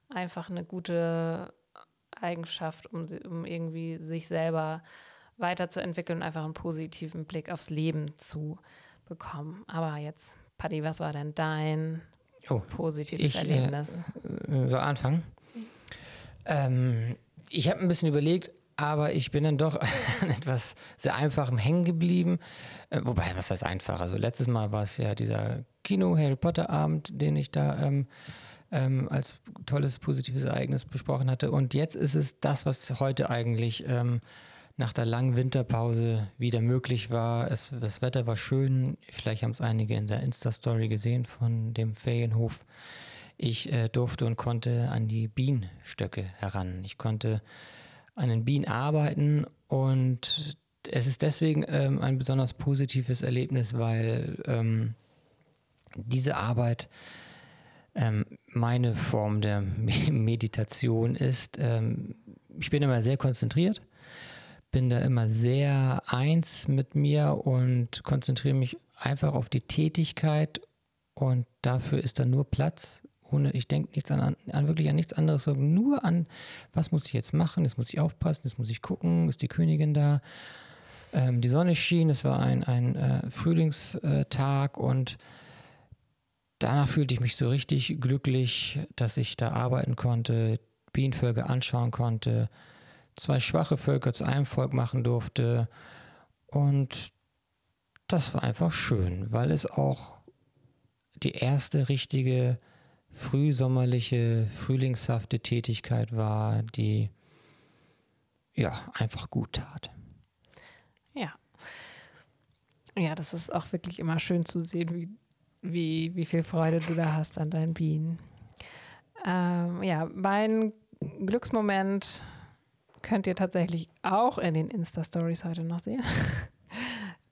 einfach eine gute Eigenschaft, um, um irgendwie sich selber weiterzuentwickeln und einfach einen positiven Blick aufs Leben zu bekommen. Aber jetzt, Paddy, was war denn dein Oh, positives Ich, äh, Erlebnis? äh, soll anfangen? Ähm, ich habe ein bisschen überlegt, aber ich bin dann doch an etwas sehr Einfachem hängen geblieben. Äh, wobei, was heißt einfach? Also letztes Mal war es ja dieser Kino-Harry Potter-Abend, den ich da ähm, ähm, als tolles, positives Ereignis besprochen hatte. Und jetzt ist es das, was heute eigentlich ähm, nach der langen Winterpause wieder möglich war. Es, das Wetter war schön. Vielleicht haben es einige in der Insta-Story gesehen von dem Ferienhof. Ich äh, durfte und konnte an die Bienenstöcke heran. Ich konnte an den Bienen arbeiten und es ist deswegen ähm, ein besonders positives Erlebnis, weil ähm, diese Arbeit ähm, meine Form der Me- Meditation ist. Ähm, ich bin immer sehr konzentriert, bin da immer sehr eins mit mir und konzentriere mich einfach auf die Tätigkeit und dafür ist dann nur Platz. Ohne, ich denke nichts an, an, wirklich an nichts anderes, sondern nur an, was muss ich jetzt machen, jetzt muss ich aufpassen, jetzt muss ich gucken, ist die Königin da. Ähm, die Sonne schien, es war ein, ein äh, Frühlingstag und danach fühlte ich mich so richtig glücklich, dass ich da arbeiten konnte, Bienenvölker anschauen konnte, zwei schwache Völker zu einem Volk machen durfte. Und das war einfach schön, weil es auch die erste richtige frühsommerliche, frühlingshafte Tätigkeit war, die ja einfach gut tat. Ja. Ja, das ist auch wirklich immer schön zu sehen, wie, wie, wie viel Freude du da hast an deinen Bienen. Ähm, ja, mein Glücksmoment könnt ihr tatsächlich auch in den Insta-Stories heute noch sehen.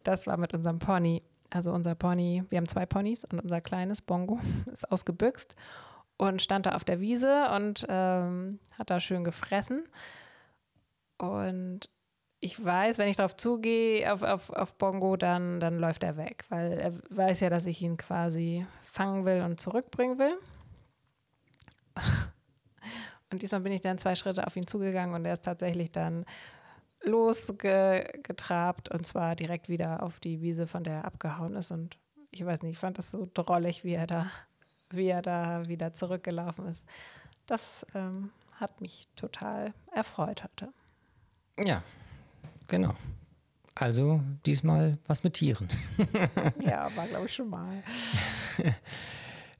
Das war mit unserem Pony. Also unser Pony, wir haben zwei Ponys und unser kleines Bongo ist ausgebüxt und stand da auf der Wiese und ähm, hat da schön gefressen. Und ich weiß, wenn ich darauf zugehe, auf, auf, auf Bongo, dann, dann läuft er weg, weil er weiß ja, dass ich ihn quasi fangen will und zurückbringen will. Und diesmal bin ich dann zwei Schritte auf ihn zugegangen und er ist tatsächlich dann losgetrabt und zwar direkt wieder auf die Wiese, von der er abgehauen ist. Und ich weiß nicht, ich fand das so drollig, wie er da, wie er da wieder zurückgelaufen ist. Das ähm, hat mich total erfreut heute. Ja, genau. Also diesmal was mit Tieren. Ja, war glaube ich schon mal.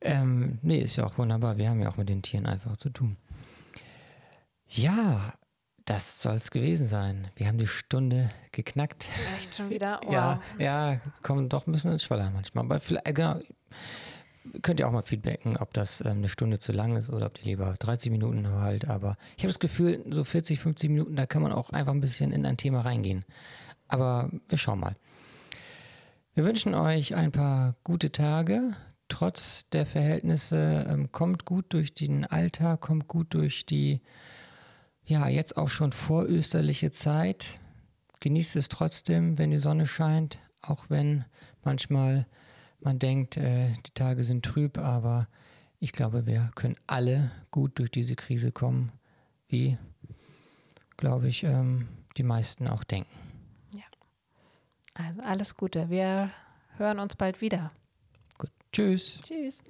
Ähm, nee, ist ja auch wunderbar. Wir haben ja auch mit den Tieren einfach zu tun. Ja, das soll es gewesen sein. Wir haben die Stunde geknackt. Echt schon wieder? Wow. Ja, ja, kommen doch ein bisschen ins Schwallern manchmal. Aber vielleicht, genau, könnt ihr auch mal feedbacken, ob das ähm, eine Stunde zu lang ist oder ob ihr lieber 30 Minuten halt. Aber ich habe das Gefühl, so 40, 50 Minuten, da kann man auch einfach ein bisschen in ein Thema reingehen. Aber wir schauen mal. Wir wünschen euch ein paar gute Tage. Trotz der Verhältnisse ähm, kommt gut durch den Alltag, kommt gut durch die, ja, jetzt auch schon vorösterliche Zeit. Genießt es trotzdem, wenn die Sonne scheint, auch wenn manchmal man denkt, äh, die Tage sind trüb, aber ich glaube, wir können alle gut durch diese Krise kommen, wie, glaube ich, ähm, die meisten auch denken. Also alles Gute. Wir hören uns bald wieder. Gut, tschüss. Tschüss.